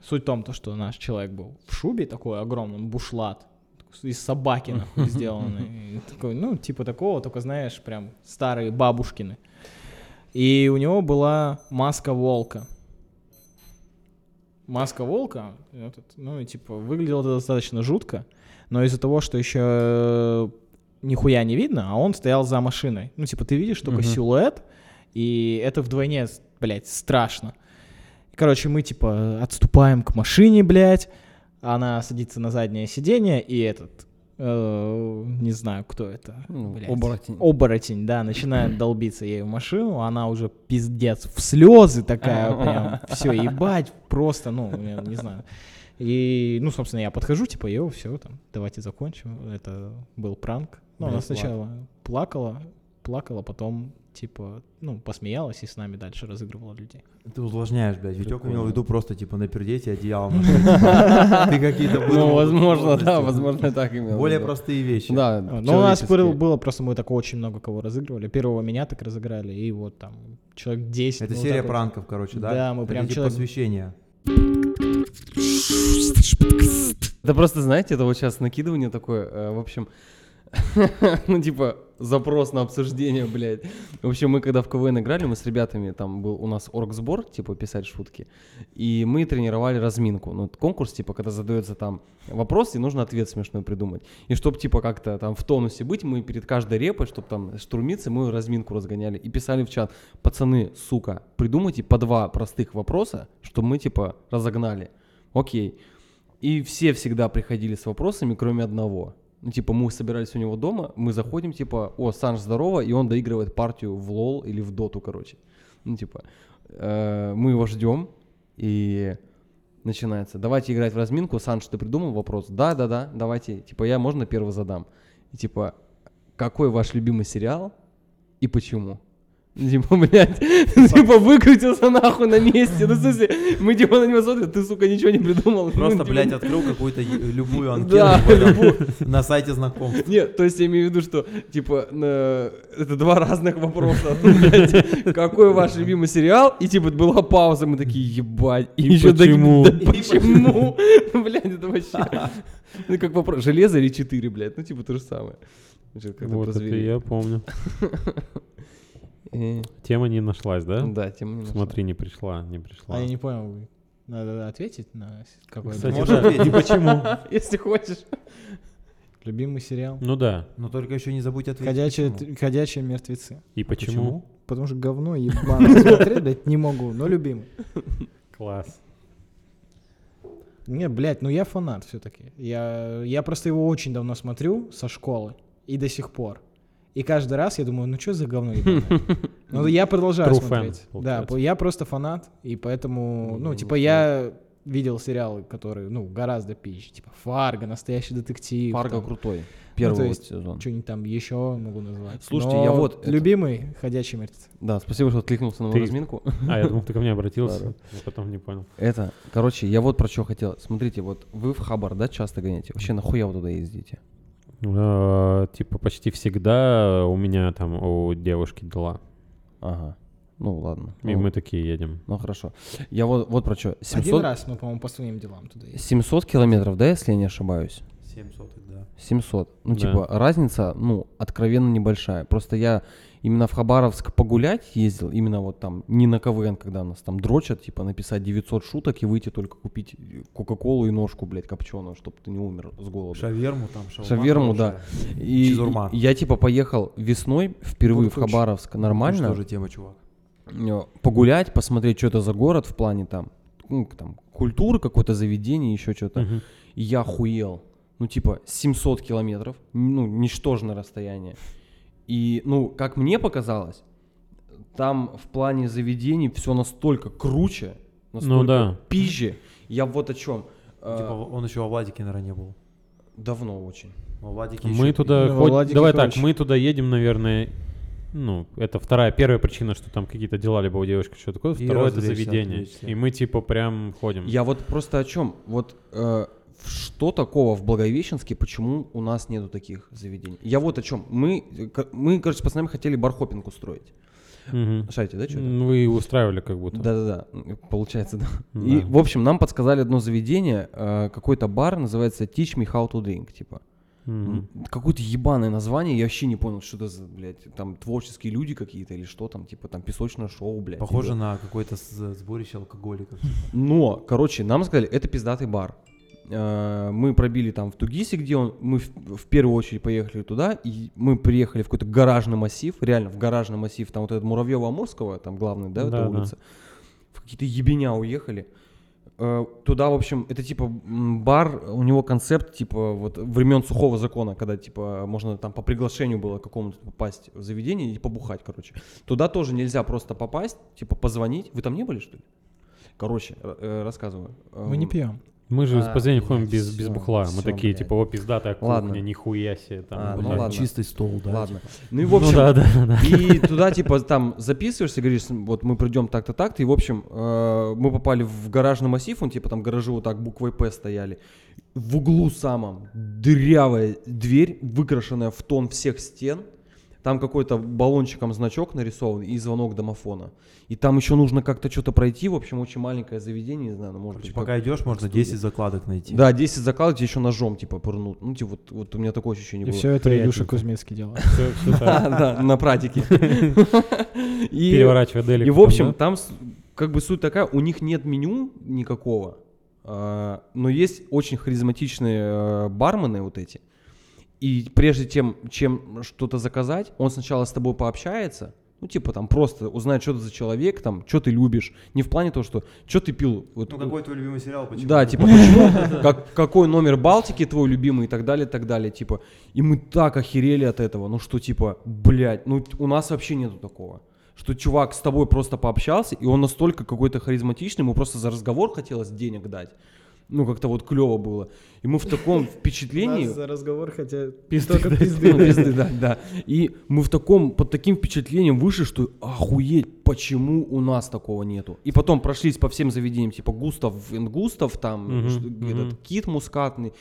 Суть в том, то, что наш человек был в шубе такой огромном, бушлат, из собаки нахуй сделанный. Такой, ну, типа такого, только знаешь, прям старые бабушкины. И у него была маска волка. Маска волка, этот, ну и типа выглядело это достаточно жутко, но из-за того, что еще нихуя не видно, а он стоял за машиной. Ну, типа, ты видишь только Мгм. силуэт, и это вдвойне, блядь, страшно. Короче, мы типа отступаем к машине, блядь. Она садится на заднее сиденье, и этот, э, не знаю, кто это, Ну, блядь. оборотень. Оборотень, да, начинает долбиться ей в машину, она уже пиздец в слезы такая прям, все, ебать, просто, ну, я не знаю. И, ну, собственно, я подхожу, типа, йоу, все, там, давайте закончим. Это был пранк. Ну, она сначала плакала, плакала, потом, типа, ну, посмеялась и с нами дальше разыгрывала людей. Ты усложняешь, блядь. Витек имел в виду просто, типа, напердеть и одеялом. Ты какие-то Ну, возможно, да, возможно, так имел. Более простые вещи. Да, Ну, у нас было, просто, мы так очень много кого разыгрывали. Первого меня так разыграли, и вот там человек 10. Это ну, серия пранков, короче, да? Да, мы Это прям типа человек- посвящение. Да просто, знаете, это вот сейчас накидывание такое, э, в общем, ну, типа, запрос на обсуждение, блядь. В общем, мы когда в КВН играли, мы с ребятами, там был у нас оргсбор, типа, писать шутки, и мы тренировали разминку. Ну, конкурс, типа, когда задается там вопрос, и нужно ответ смешной придумать. И чтобы, типа, как-то там в тонусе быть, мы перед каждой репой, чтобы там штурмиться, мы разминку разгоняли и писали в чат, пацаны, сука, придумайте по два простых вопроса, чтобы мы, типа, разогнали. Окей. И все всегда приходили с вопросами, кроме одного. Ну, типа, мы собирались у него дома, мы заходим, типа, о, Санж, здорово, и он доигрывает партию в лол или в доту, короче. Ну, типа, э, мы его ждем, и начинается. Давайте играть в разминку. Санж, ты придумал вопрос? Да, да, да, давайте. Типа, я можно первый задам? И, типа, какой ваш любимый сериал и почему? Ну, Типа, блядь, типа выкрутился нахуй на месте. Ну, в смысле, мы типа на него смотрим, ты, сука, ничего не придумал. Просто, типа, блядь, открыл какую-то любую анкету любую. на сайте знакомств. Нет, то есть я имею в виду, что, типа, это два разных вопроса. Ну, Какой ваш любимый сериал? И, типа, была пауза, мы такие, ебать. И почему? да почему? Блядь, это вообще... Ну, как вопрос, железо или 4, блядь? Ну, типа, то же самое. Вот это я помню. Тема не нашлась, да? Да, тем не нашла. Смотри, не пришла, не пришла. А я не понял, надо ответить на с- какой Кстати, Можно да. ответить? И почему? Если хочешь. любимый сериал. Ну да. Но только еще не забудь ответить. Ходячие, почему. ходячие мертвецы. И почему? Потому что говно ебаное смотреть, блядь, не могу, но любимый. Класс. Не, блядь, ну я фанат все-таки. Я, я просто его очень давно смотрю со школы и до сих пор. И каждый раз я думаю, ну что за говно ебаное? Ну я продолжаю True fan, смотреть. Да, получается. по- я просто фанат, и поэтому, ну, Ну, типа, я видел сериалы, которые, ну, гораздо пизже. Типа Фарго, настоящий детектив. Фарго там, крутой. Первый то вот есть сезон. Что-нибудь там еще могу назвать. Слушайте, Но я вот это- Любимый ходячий мертвец. Да, спасибо, что откликнулся на мою Ты- разминку. А, я думал, ты ко мне обратился. Да, потом не понял. Это, короче, я вот про что хотел. Смотрите, вот вы в Хабар, да, часто гоняете? Вообще нахуя вы туда ездите? Э, Типа почти всегда у меня там у девушки дела. Ага. Ну ладно. И ну, мы такие едем. ну хорошо. Я вот, вот про что. Один 700, раз мы, по-моему, по своим делам туда ездили. 700 километров, да, если я не ошибаюсь? 7 соток, да. 700. Ну, Да. типа, разница, ну, откровенно небольшая. Просто я именно в Хабаровск погулять ездил, именно вот там, не на КВН, когда нас там дрочат, типа, написать 900 шуток и выйти только купить Кока-Колу и ножку, блядь, копченую, чтобы ты не умер с голоду. Шаверму там, шаурма Шаверму, да. И Чизурма. и я, типа, поехал весной впервые в Вот точно. Хабаровск нормально. Что же тема, чувак? э, погулять, посмотреть, что это за город в плане там, ну, там культуры, какое-то заведение, еще что-то. Мгм. И я охуел. Ну, типа, 700 километров, ну, ничтожное расстояние. И, ну, как мне показалось, там в плане заведений все настолько круче, настолько Ну да. пизже. Я вот о чем. Типа он еще во Владике, наверное, не был. давно очень. Во Владике Мы еще- туда Ну, во ходим. Владике, Давай короче. так, мы туда едем, наверное. Ну, это вторая, первая причина, что там какие-то дела, либо у девушки что такое. И Второе это заведение. отвлечься. И мы типа прям ходим. Я вот просто о чем. Вот э, что такого в Благовещенске, почему у нас нету таких заведений? Я вот о чем. Мы, мы короче, с пацанами хотели бархопинг устроить. Мгм. Шарите, да, что это? Ну, Вы устраивали как будто. Да-да-да, получается, да. Да. И, в общем, нам подсказали одно заведение, э, какой-то бар, называется Teach Me How to Drink, типа. М, Какое-то ебаное название, я вообще не понял, что это за, блядь, там творческие люди какие-то или что там, типа там песочное шоу, блядь. Похоже типа. на какое-то сборище алкоголиков. Но, короче, нам сказали, это пиздатый бар. Э, Мы пробили там в Тугисе, где он, мы в, в первую очередь поехали туда, и мы приехали в какой-то гаражный массив, реально в гаражный массив, там вот этот Муравьева-Амурского, там главный, да, Да, эта да. улица. В какие-то ебеня уехали. Э, Туда, в общем, это типа бар, у него концепт типа вот времен сухого закона, когда типа можно там по приглашению было какому-то попасть в заведение и побухать, короче. Туда тоже нельзя просто попасть, типа позвонить. Вы там не были, что ли? Короче, э, рассказываю. Мы не Эм, пьем. Мы же А, с Поздней ходим без, без всё, бухла. Мы всё, такие, блядь. типа, о, пиздатая кухня, Ладно. нихуя себе. Там, А, ну ладно. Чистый стол, да. Ладно. типа. Ну и в Ну общем, да, да, да. и туда типа там записываешься, говоришь, вот мы придем так-то так-то, и в общем э, мы попали в гаражный массив, он типа там гаражи вот так буквой П стояли. В углу самом дырявая дверь, выкрашенная в тон всех стен. Там какой-то баллончиком значок нарисован и звонок домофона. И там еще нужно как-то что-то пройти. В общем, очень маленькое заведение, не знаю, ну, может Короче, быть. пока как- идешь, можно студия. 10 закладок найти. Да, 10 закладок тебе еще ножом типа пырнут. Ну, типа, вот, вот у меня такое ощущение И было. все это приятненько. Илюша Кузьминский делал. Да, на практике. Переворачивая делик. И в общем, там как бы суть такая, у них нет меню никакого, а, но есть очень харизматичные э, бармены вот эти. И прежде чем, чем что-то заказать, он сначала с тобой пообщается, ну типа там просто узнает, что ты за человек, там, что ты любишь. Не в плане того, что, что ты пил. Вот, Ну какой твой любимый сериал? Почему? да, типа, почему, как, какой номер Балтики твой любимый и так далее, и так далее, типа. И мы так охерели от этого, ну что, типа, блядь, ну у нас вообще нету такого. Что чувак с тобой просто пообщался, и он настолько какой-то харизматичный, ему просто за разговор хотелось денег дать. Ну, как-то вот клево было. И мы в таком впечатлении... за разговор хотя Пизды только дать. пизды. Ну, пизды, да, да. И мы в таком, под таким впечатлением вышли, что охуеть, почему у нас такого нету. И потом прошлись по всем заведениям, типа Густав энд Густав, там этот кит мускатный.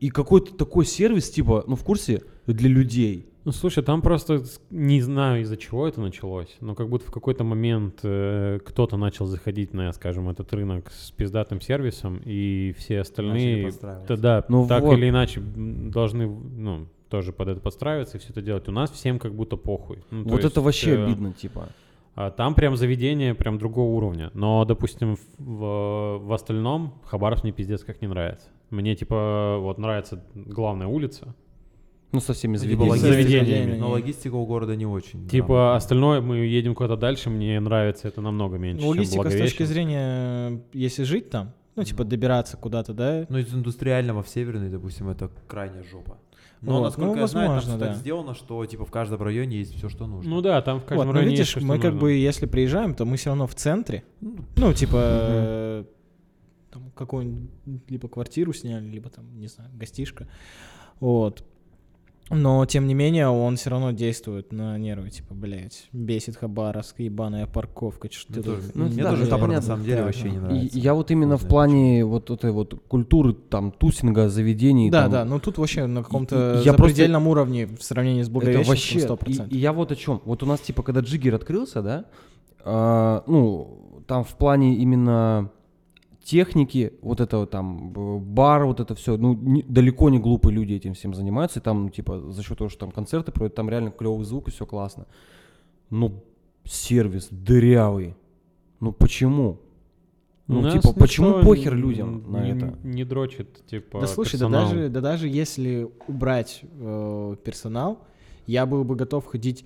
И какой-то такой сервис, типа, ну, в курсе, для людей. Ну, слушай, там просто не знаю, из-за чего это началось, но как будто в какой-то момент э, кто-то начал заходить на, скажем, этот рынок с пиздатым сервисом, и все остальные, подстраиваться. да, Ну так вот. или иначе должны, ну, тоже под это подстраиваться и все это делать. У нас всем как будто похуй. Ну, Вот это есть, вообще э, обидно, типа. а Там прям заведение прям другого уровня. Но, допустим, в, в- в остальном Хабаровск мне пиздец как не нравится. Мне, типа, вот нравится главная улица. Ну, со всеми Ну, типа заведениями. логистика, заведениями. но логистика у города не очень. Типа, грамотная. остальное мы едем куда-то дальше, мне нравится это намного меньше, Ну, чем логистика с точки зрения, если жить там, ну, типа добираться куда-то, да, Ну, из индустриального в северный, допустим, это крайняя жопа. Но, Вот, насколько ну, я знаю, там возможно, так да. сделано, что типа в каждом районе есть все, что нужно. Ну да, там в Вот, каждом но районе есть видишь, что мы как нужно. бы, если приезжаем, то мы все равно в центре. Ну, Ну, типа, э, там какую-нибудь либо квартиру сняли, либо там, не знаю, гостишка. Вот. Но, тем не менее, он все равно действует на нервы, типа, блядь, бесит Хабаровск, ебаная парковка, что тоже, Ну, мне да, тоже это Хабар на самом деле Да, вообще не да. И нравится. я вот именно Не в плане вот этой вот культуры, там, тусинга, заведений. Да, там, да, ну тут вообще на каком-то я просто- запредельном уровне в сравнении с Это Благовещенском вообще, 100%. и, и я вот о чем. Вот у нас, типа, когда Джиггер открылся, да, а, ну, там в плане именно техники, вот это вот там бар, вот это все, ну, не- далеко не глупые люди этим всем занимаются, и там, ну, типа, за счет того, что там концерты проводят, там реально клевый звук и все классно. Ну, сервис дырявый. Ну, почему? Ну, нас типа, почему похер людям на не, это? Не дрочит, типа, Да слушай, да даже, да даже если убрать э, персонал, я был бы готов ходить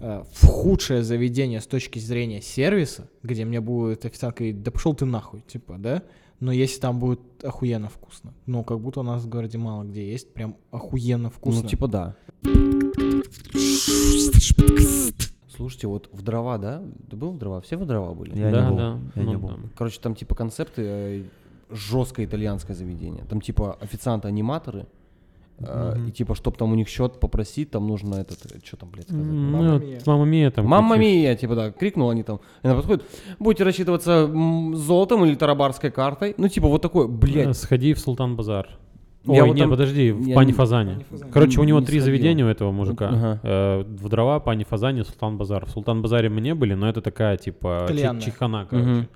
в худшее заведение с точки зрения сервиса, где мне будет официантка говорить, да пошел ты нахуй, типа, да? Но если там будет охуенно вкусно. Ну, как будто у нас в городе мало где есть прям охуенно вкусно. Ну, типа, да. Слушайте, вот в дрова, да? Ты был в дрова? Все в дрова были? Я да, не был. да. Я ну не был. да. Короче, там типа концепты э, жесткое итальянское заведение. Там типа официанты-аниматоры. Э, Мгм. И типа, чтоб там у них счет попросить, там нужно этот, что там, блядь, сказать? М, Мамма ну, мия. Мамма мия там. Кричишь. мия, типа, да, крикнул они там. И она подходит, будете рассчитываться золотом или тарабарской картой. Ну, типа, вот такой, Э, блядь. Сходи в Султан Базар. Я Ой, вот не, там- подожди, в я Пани не- Фазане. Фазане. Короче, у него Не три сходил. заведения у этого мужика. Ага. Э, в Дрова, Пани Фазане, Султан Базар. В Султан Базаре мы не были, но это такая, типа, чи- Кальянная. чихана, короче. Мгм.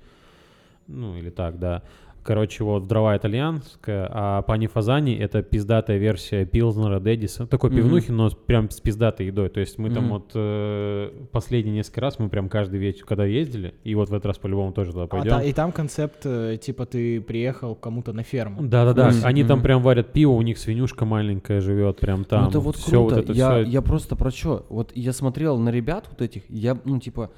Ну, или так, да. Короче, вот Дрова итальянская, а Пани Фазани это пиздатая версия Пилзнера, Дэдиса. Такой пивнухи, но прям с пиздатой едой. То есть мы там Мгм. вот э, последние несколько раз, мы прям каждый вечер, когда ездили, и вот в этот раз по-любому тоже туда А пойдем. та- и там концепт, э, типа, ты приехал к кому-то на ферму. Да-да-да, они там прям варят пиво, у них свинюшка маленькая живет прям там. ну, это вот Всё круто. вот это я, всё- я просто про что? Вот я смотрел на ребят вот этих, я, ну, типа...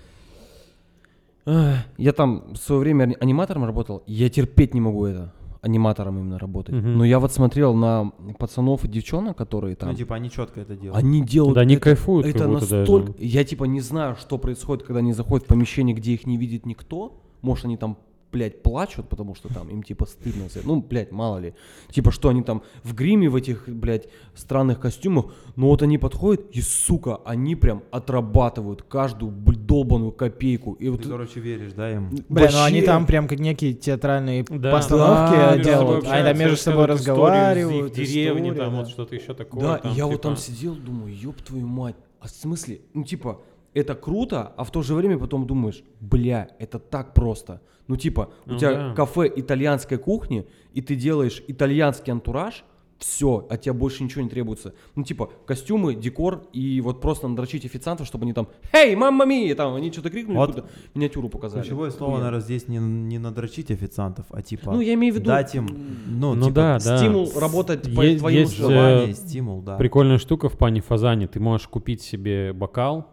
Я там в свое время ани- аниматором работал, я терпеть не могу это, аниматором именно работать. Мгм. Но я вот смотрел на пацанов и девчонок, которые там... Ну, типа, они четко это делают. Они делают Да они это, кайфуют это будто даже. настолько... Я типа не знаю, что происходит, когда они заходят в помещение, где их не видит никто. Может, они там, блядь, плачут, потому что там им типа стыдно. Ну, блядь, мало ли. Типа, что они там в гриме, в этих, блядь, странных костюмах. Но вот они подходят, и, сука, они прям отрабатывают каждую блядь, долбаную копейку. И вот Ты, короче, веришь, да, им? Бля, ну они вообще- там прям как некие театральные Да. постановки Да, делают. Они там между собой историю разговаривают. их деревни, там да. вот что-то еще такое. Да, там, я вот там типа, сидел, думаю, ёб твою мать. А в смысле, ну типа, это круто, а в то же время потом думаешь, бля, это так просто. Ну типа, у Ну тебя да. кафе итальянской кухни, и ты делаешь итальянский антураж, все, от тебя больше ничего не требуется. Ну типа, костюмы, декор, и вот просто надрочить официантов, чтобы они там, «Эй, мамма мия!» Там они что-то крикнули, Вот миниатюру показали. Ключевое слово, наверное, здесь не, не надрочить официантов, а типа Ну, я имею в виду, дать им, ну, Ну типа, да, да. стимул работать по Есть- твоим есть, условиям. желание, э, стимул, да. Прикольная штука в пане Фазане. Ты можешь купить себе бокал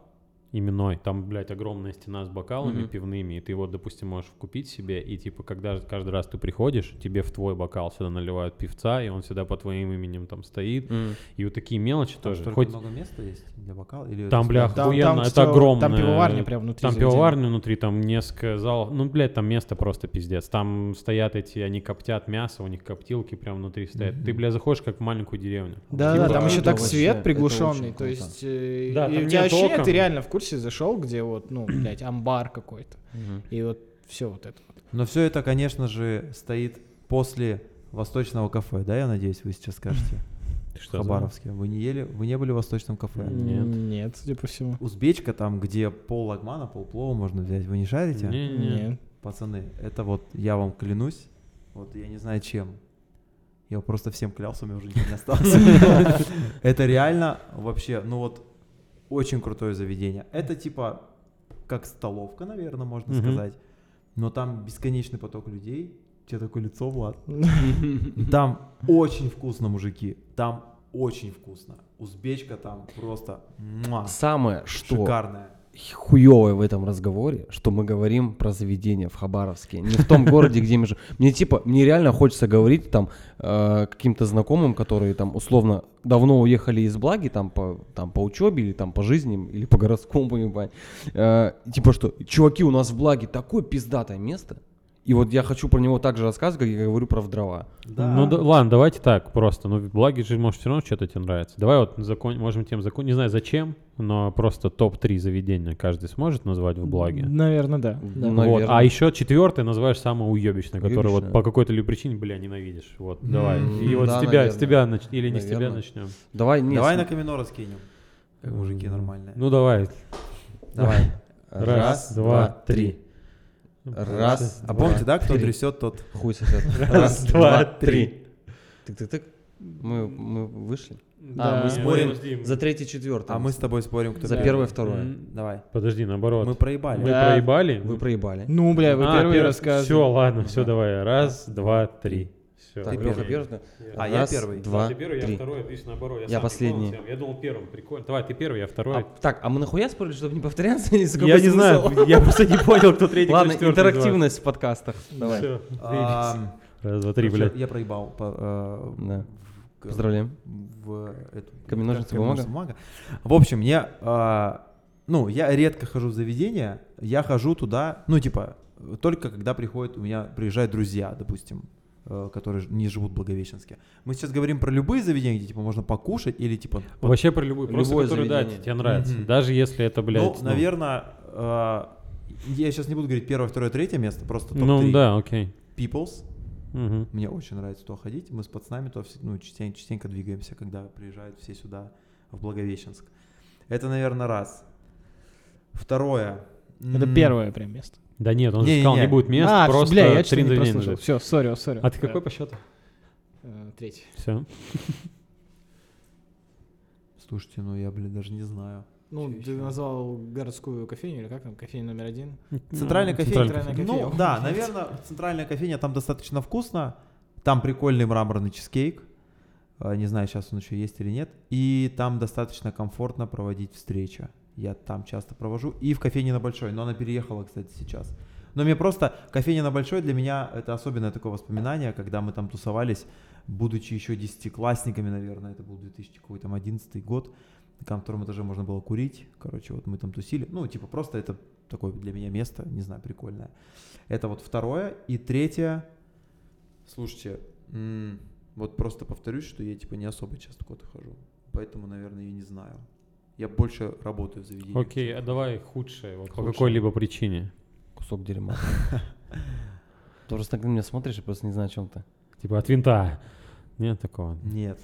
именной. Там, блядь, огромная стена с бокалами Мгм. пивными. И ты вот, допустим, можешь купить себе. И типа, когда каждый раз ты приходишь, тебе в твой бокал сюда наливают певца, и он всегда по твоим именем там стоит. М. И вот такие мелочи Там тоже. Хоть много места есть для бокала? Или Там, бля, Там- охуенно, там, это кстати, огромно. там пивоварня прям внутри Там заведения. пивоварня внутри, там несколько залов. Ну, блядь, там место просто пиздец. Там стоят эти, они коптят мясо, у них коптилки прям внутри стоят. Ты, бля, заходишь как в маленькую деревню. Да, Типа, да, там еще так свет приглушенный, то есть э, Да, и у тебя ощущение, ты реально в курсе зашел, где вот, ну, блядь, амбар какой-то, Мгм. и вот все вот это вот. Но все это, конечно же, стоит после восточного кафе, да, я надеюсь, вы сейчас скажете? Ты В что, Хабаровске. Вы не ели, вы не были в восточном кафе? Нет. Нет, судя по всему. Узбечка там, где пол лагмана, пол плова можно взять. Вы не шарите? Не-не. Нет. Пацаны, это вот, я вам клянусь, вот я не знаю чем. Я просто всем клялся, у меня уже никого не осталось. Это реально вообще, ну вот, очень крутое заведение. Это типа как столовка, наверное, можно Мгм. сказать. Но там бесконечный поток людей. Тебя такое лицо, Влад. Там очень вкусно, мужики. Там очень вкусно. Узбечка там просто муа, Самое, что шикарная. Хуевое в этом разговоре, что мы говорим про заведение в Хабаровске, не в том городе, где мы живем. Мне типа, мне реально хочется говорить там э, каким-то знакомым, которые там условно давно уехали из Благи там по, там по учебе или там по жизни или по городскому, ебать. Э, типа что, чуваки, у нас в Благе такое пиздатое место, и вот я хочу про него так же рассказывать, как я говорю про дрова. Ну да, ладно, давайте так просто. Ну, благи же, может, все равно что-то тебе нравится. Давай вот закон, можем тем закон, не знаю зачем, но просто топ-3 заведения каждый сможет назвать в благе. Наверное, да. да. Вот. наверное. А еще четвертый называешь самое уебищное, которое вот по какой-то либо причине, бля, ненавидишь. Вот, давай. М, И вот да, с тебя, с наверное. тебя нач- или не с тебя начнем. Давай, нет, Давай см- на Каминора скинем. Как мужики нормальные. Ну давай. Давай. Раз, два, три. Раз, А помните, да, кто три. трясет, тот... Хуй сосет. Раз, два, три. Тык-тык-тык. Мы, мы вышли? Да. А, мы спорим за третий, четвертый. А мы с тобой спорим, кто За первый. первое, второе. Давай. Подожди, наоборот. Мы проебали. Мы Да. проебали? Вы проебали. Ну, бля, вы первый рассказывали. Все, ладно, все, давай. Раз, два, три. Все. Так, Ты Леха первый. первый. А я Раз, первый. Два, ты первый, я три. второй, отлично, наоборот. Я не последний. Я думал первым, прикольно. Давай, ты первый, я второй. А, так, а мы нахуя спорили, чтобы не повторяться? Или я не знаю, я просто не понял, кто третий, Ладно, интерактивность в подкастах. Давай. Все. Раз, два, три, блядь. Я проебал. э, Да. Поздравляем. В эту... Камень, ножницы, бумага. В общем, мне... а, Ну, я редко хожу в заведения. Я хожу туда, ну, типа, только когда приходят, у меня приезжают друзья, допустим, э, которые ж- не живут в Благовещенске. Мы сейчас говорим про любые заведения, где, типа, можно покушать или, типа... Вообще про любую, просто Любое который, да, тебе нравится. Мгм. Даже если это, блядь, Ну, наверное, э, я сейчас не буду говорить первое, второе, третье место, просто топ-3. Ну, да, окей. People's. Мгм. Мне очень нравится туда ходить. Мы с пацанами все- ну, частенько, частенько двигаемся, когда приезжают все сюда, в Благовещенск. Это, наверное, раз. Второе. Это первое прям место. Да нет, он же сказал, не будет мест, а, просто бля, я три что-то не прослушал. Все, сори, сори. А ты какой по счету? Э, Третий. Все. Слушайте, ну я, блин, даже не знаю. Ну, ты назвал городскую кофейню, или как там, кофейня номер один? Центральная кофейня. Центральная кофейня. Ну, да, наверное, центральная кофейня там достаточно вкусно. Там прикольный мраморный чизкейк. А, Не знаю, сейчас он еще есть или нет. И там достаточно комфортно проводить встречи. Я там часто провожу. И в кофейне на Большой. Но она переехала, кстати, сейчас. Но мне просто кофейня на Большой для меня это особенное такое воспоминание, когда мы там тусовались, будучи еще десятиклассниками, наверное, это был 2011 год, на втором этаже можно было курить. Короче, вот мы там тусили. Ну, типа, просто это такое для меня место, не знаю, прикольное. Это вот второе. И третье, слушайте, вот просто повторюсь, что я типа не особо часто куда-то хожу. Поэтому, наверное, я не знаю. Я больше работаю в заведении. Окей, а давай худшее, вот по какой-либо причине. Кусок дерьма. Ты просто так на меня смотришь, я просто не знаю, о чем ты. Типа от винта. Нет такого. Нет.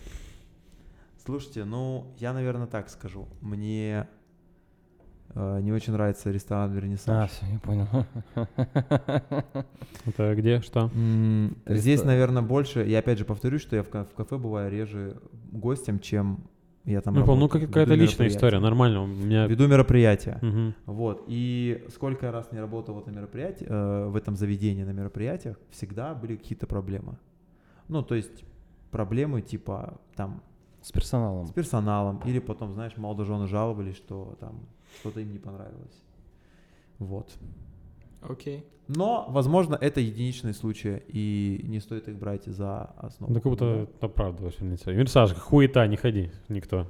Слушайте, ну, я, наверное, так скажу. Мне э, не очень нравится ресторан А, Вернисаж. все, я понял. Это где, что? Здесь, наверное, больше, я опять же повторюсь, что я в кафе бываю реже гостем, чем я там Ну, понял, ну работаю, какая-то личная история, нормально. У меня... Веду мероприятия. Мгм. Вот. И сколько я раз не работал вот на мероприятии, э, в этом заведении на мероприятиях, всегда были какие-то проблемы. Ну, то есть проблемы типа там С персоналом. с персоналом, или потом, знаешь, молодожены жаловались, что там что-то им не понравилось. Вот. Окей. Но, возможно, это единичные случаи, и не стоит их брать за основу. Да как будто оправдываешь Вернисаж. Вернисаж, хуета, не ходи, никто.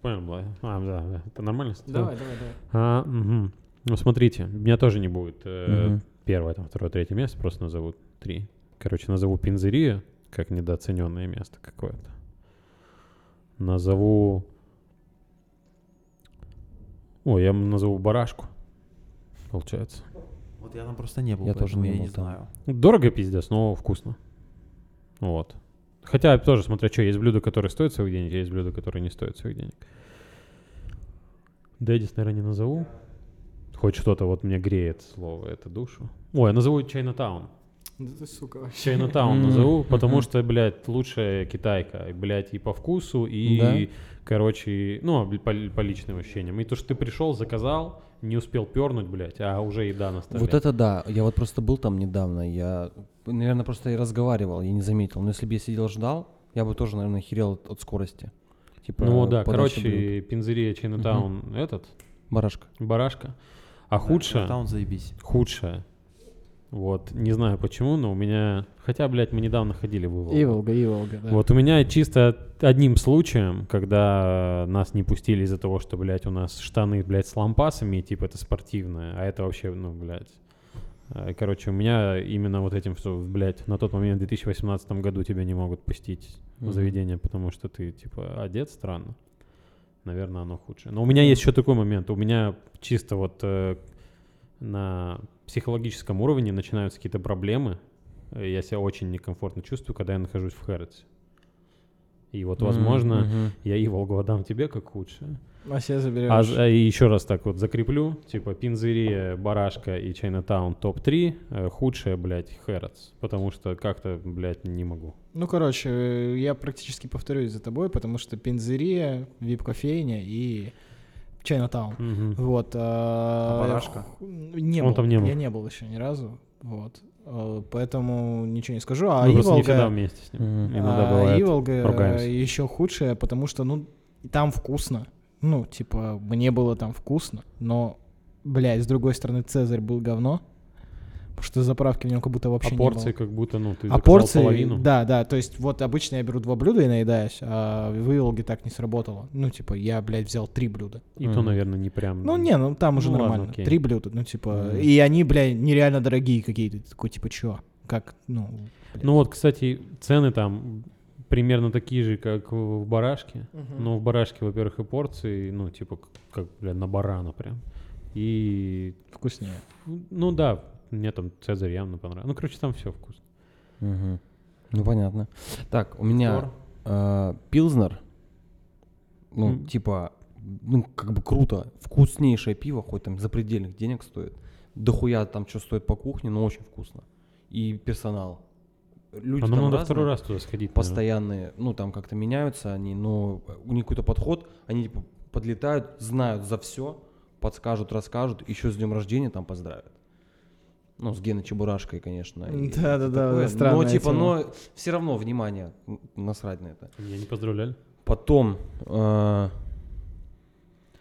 Понял, Влад? А, да, да. Это нормально? Давай, давай, давай. А, мгм. Ну, смотрите, меня тоже не будет э, Мгм. первое, там, второе, третье место, просто назову три. Короче, назову пинзерию, как недооцененное место какое-то. Назову... О, я назову барашку, получается. Вот я там просто не был, Я тоже не я был не там. знаю. Дорого пиздец, но вкусно. Вот. Хотя тоже смотря что, есть блюда, которые стоят своих денег, есть блюда, которые не стоят своих денег. Дэдис, наверное, не назову. Хоть что-то вот мне греет слово, это душу. Ой, я назову Чайнатаун. Да ты, сука, вообще. Чайнатаун назову, потому что, блядь, лучшая китайка, блядь, и по вкусу, и, Да. короче, ну, по, по личным ощущениям. И то, что ты пришел, заказал, не успел пернуть, блядь, а уже еда на столе. Вот это да. Я вот просто был там недавно. Я, наверное, просто и разговаривал, я не заметил. Но если бы я сидел ждал, я бы тоже, наверное, херел от, от скорости. Типа, Ну да, подачи блюд. короче, пинзерия Чайнатаун этот, Барашка. барашка. А худшая, Таун заебись. худшая, вот, не знаю почему, но у меня, хотя, блядь, мы недавно ходили в Иволгу. Иволга, Иволга, да. Вот у меня чисто одним случаем, когда нас не пустили из-за того, что, блядь, у нас штаны, блядь, с лампасами, типа это спортивное, а это вообще, ну, блядь. э, Короче, у меня именно вот этим, что, блядь, на тот момент в 2018 году тебя не могут пустить в Мгм. заведение, потому что ты, типа, одет странно. Наверное, оно худшее. Но у меня есть еще такой момент. У меня чисто вот э, на психологическом уровне начинаются какие-то проблемы. Э, Я себя очень некомфортно чувствую, когда я нахожусь в Хэротсе. И вот, возможно, Мгм. я Иволгу отдам тебе как худшее. А себе заберешь. А, а и еще раз так вот закреплю. Типа Пинзерия, Барашка и Чайнатаун топ-3. э, Худшее, блядь, Хэротс. Потому что как-то, блядь, не могу. Ну, короче, э, я практически повторюсь за тобой, потому что пинзерия, вип-кофейня и Чайнатаун. Мгм. Вот. А, А барашка? ху- Не Он был. там не был. Я не был еще ни разу. Вот. А, Поэтому ничего не скажу. А Мы просто не всегда Иволга, вместе с ним. Мгм. Иногда а бывает. Иволга ругаемся. еще худшее, потому что, ну, там вкусно. Ну, типа, мне было там вкусно, но, блядь, с другой стороны, Цезарь был говно, потому что заправки в нем как будто вообще А не порции было. как будто, ну, ты А порции, половину. да, да, то есть вот обычно я беру два блюда и наедаюсь, а в Иволге так не сработало. Ну, типа, я, блядь, взял три блюда. И то, Мгм. наверное, не прям... Ну, не, ну там уже Ну, ладно, нормально. окей. Три блюда, ну, типа, Мгм. и они, блядь, нереально дорогие какие-то. Такой, типа, чё? Как, ну... блядь. Ну вот, кстати, цены там примерно такие же, как в барашке. Но в барашке, во-первых, и порции, ну, типа, как, бля, на барана прям. И, Вкуснее. ну да, мне там Цезарь явно понравился. Ну, короче, там все вкусно. Мгм. Ну, понятно. Так, у меня э, Пилзнер. Ну, М. типа, ну, как бы круто. Вкуснейшее пиво, хоть там запредельных денег стоит. Дохуя там что стоит по кухне, но очень вкусно. И персонал. Люди а нам надо разные, второй раз туда сходить. наверное. постоянные, ну, там как-то меняются они, но у них какой-то подход, они типа подлетают, знают за все, подскажут, расскажут, еще с днем рождения там поздравят. Ну, с Геной Чебурашкой, конечно. и Да-да-да, такое. странная Но, типа, тема. но все равно внимание, насрать на это. Меня не поздравляли. Потом э,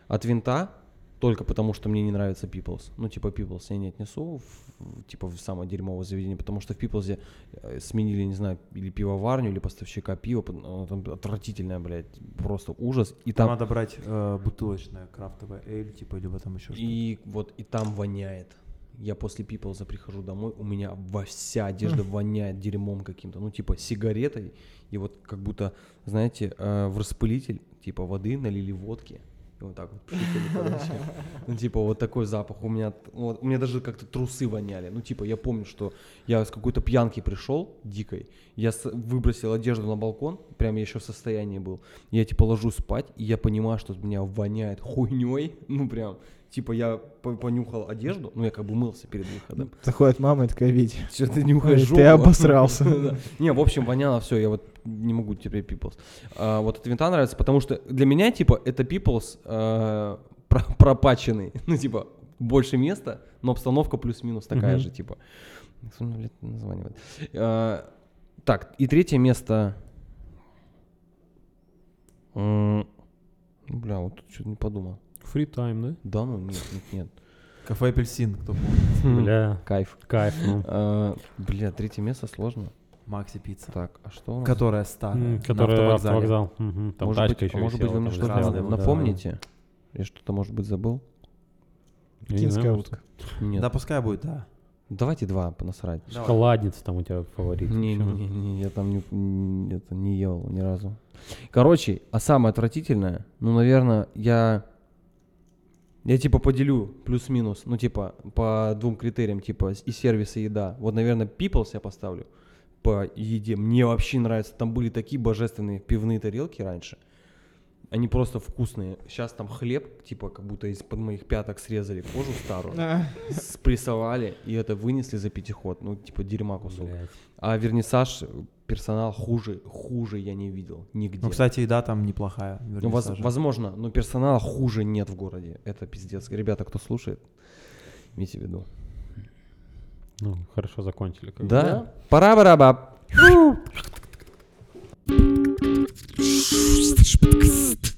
от винта, только потому что мне не нравится People's. Ну, типа, People's я не отнесу, в- в- типа, в самое дерьмовое заведение, потому что в People's э, сменили, не знаю, или пивоварню, или поставщика пива, оно там отвратительное, блядь, просто ужас. И Там там, надо брать э, бутылочное крафтовое эль, типа, либо там еще что-то. и вот, и там воняет. Я после People's прихожу домой, у меня во вся одежда воняет дерьмом каким-то, ну, типа, сигаретой, и вот как будто, знаете, э, в распылитель, типа, воды налили водки, и вот так вот пшикали, короче. Ну, типа, вот такой запах. У меня, вот, у меня даже как-то трусы воняли. Ну, типа, я помню, что я с какой-то пьянки пришел, дикой, я с- выбросил одежду на балкон, прям я еще в состоянии был. Я, типа, ложусь спать, и я понимаю, что меня воняет хуйней, ну, прям, типа, я по- понюхал одежду, ну, я как бы мылся перед выходом. Заходит мама и такая, Вить, Что ты нюхаешь ты обосрался. Не, в общем, воняло все, я вот не могу теперь People's. А, вот от винта нравится, потому что для меня, типа, это People's про- пропаченный. Ну, типа, больше места, но обстановка плюс-минус такая же, типа. Названивает? А, Так, и третье место. Бля, вот тут что-то не подумал. Free time, да? Да, ну нет, нет, нет. Кафе апельсин, кто помнит. Бля, Кайф. кайф, ну. А, Бля, третье место сложно. Макси пицца. Так, а что у нас? Которая старая. М, на Который автовокзале. автовокзал. Мгм, Там может тачка быть, еще а может быть, висела, вы мне там что-то да. напомните? Я что-то, может быть, забыл? Я не Кинская знаю, утка. Нет. Да, пускай будет, да. Давайте два понасрать. Давай. Шоколадница там у тебя фаворит. Не, не, не, я там не, не- это, не ел ни разу. Короче, а самое отвратительное, ну, наверное, я, я типа поделю плюс-минус, ну, типа, по двум критериям, типа, и сервис, и еда. Вот, наверное, People's я поставлю по еде. Мне вообще нравится. Там были такие божественные пивные тарелки раньше. Они просто вкусные. Сейчас там хлеб, типа, как будто из-под моих пяток срезали кожу старую, а. спрессовали, и это вынесли за пятиход. Ну, типа, дерьма кусок. А вернисаж персонал хуже, хуже я не видел нигде. Ну, кстати, еда там неплохая. Ну, воз, возможно, но персонала хуже нет в городе. Это пиздец. Ребята, кто слушает, имейте в виду. Ну, хорошо закончили. Как да? да? Пора-бараба. podcast.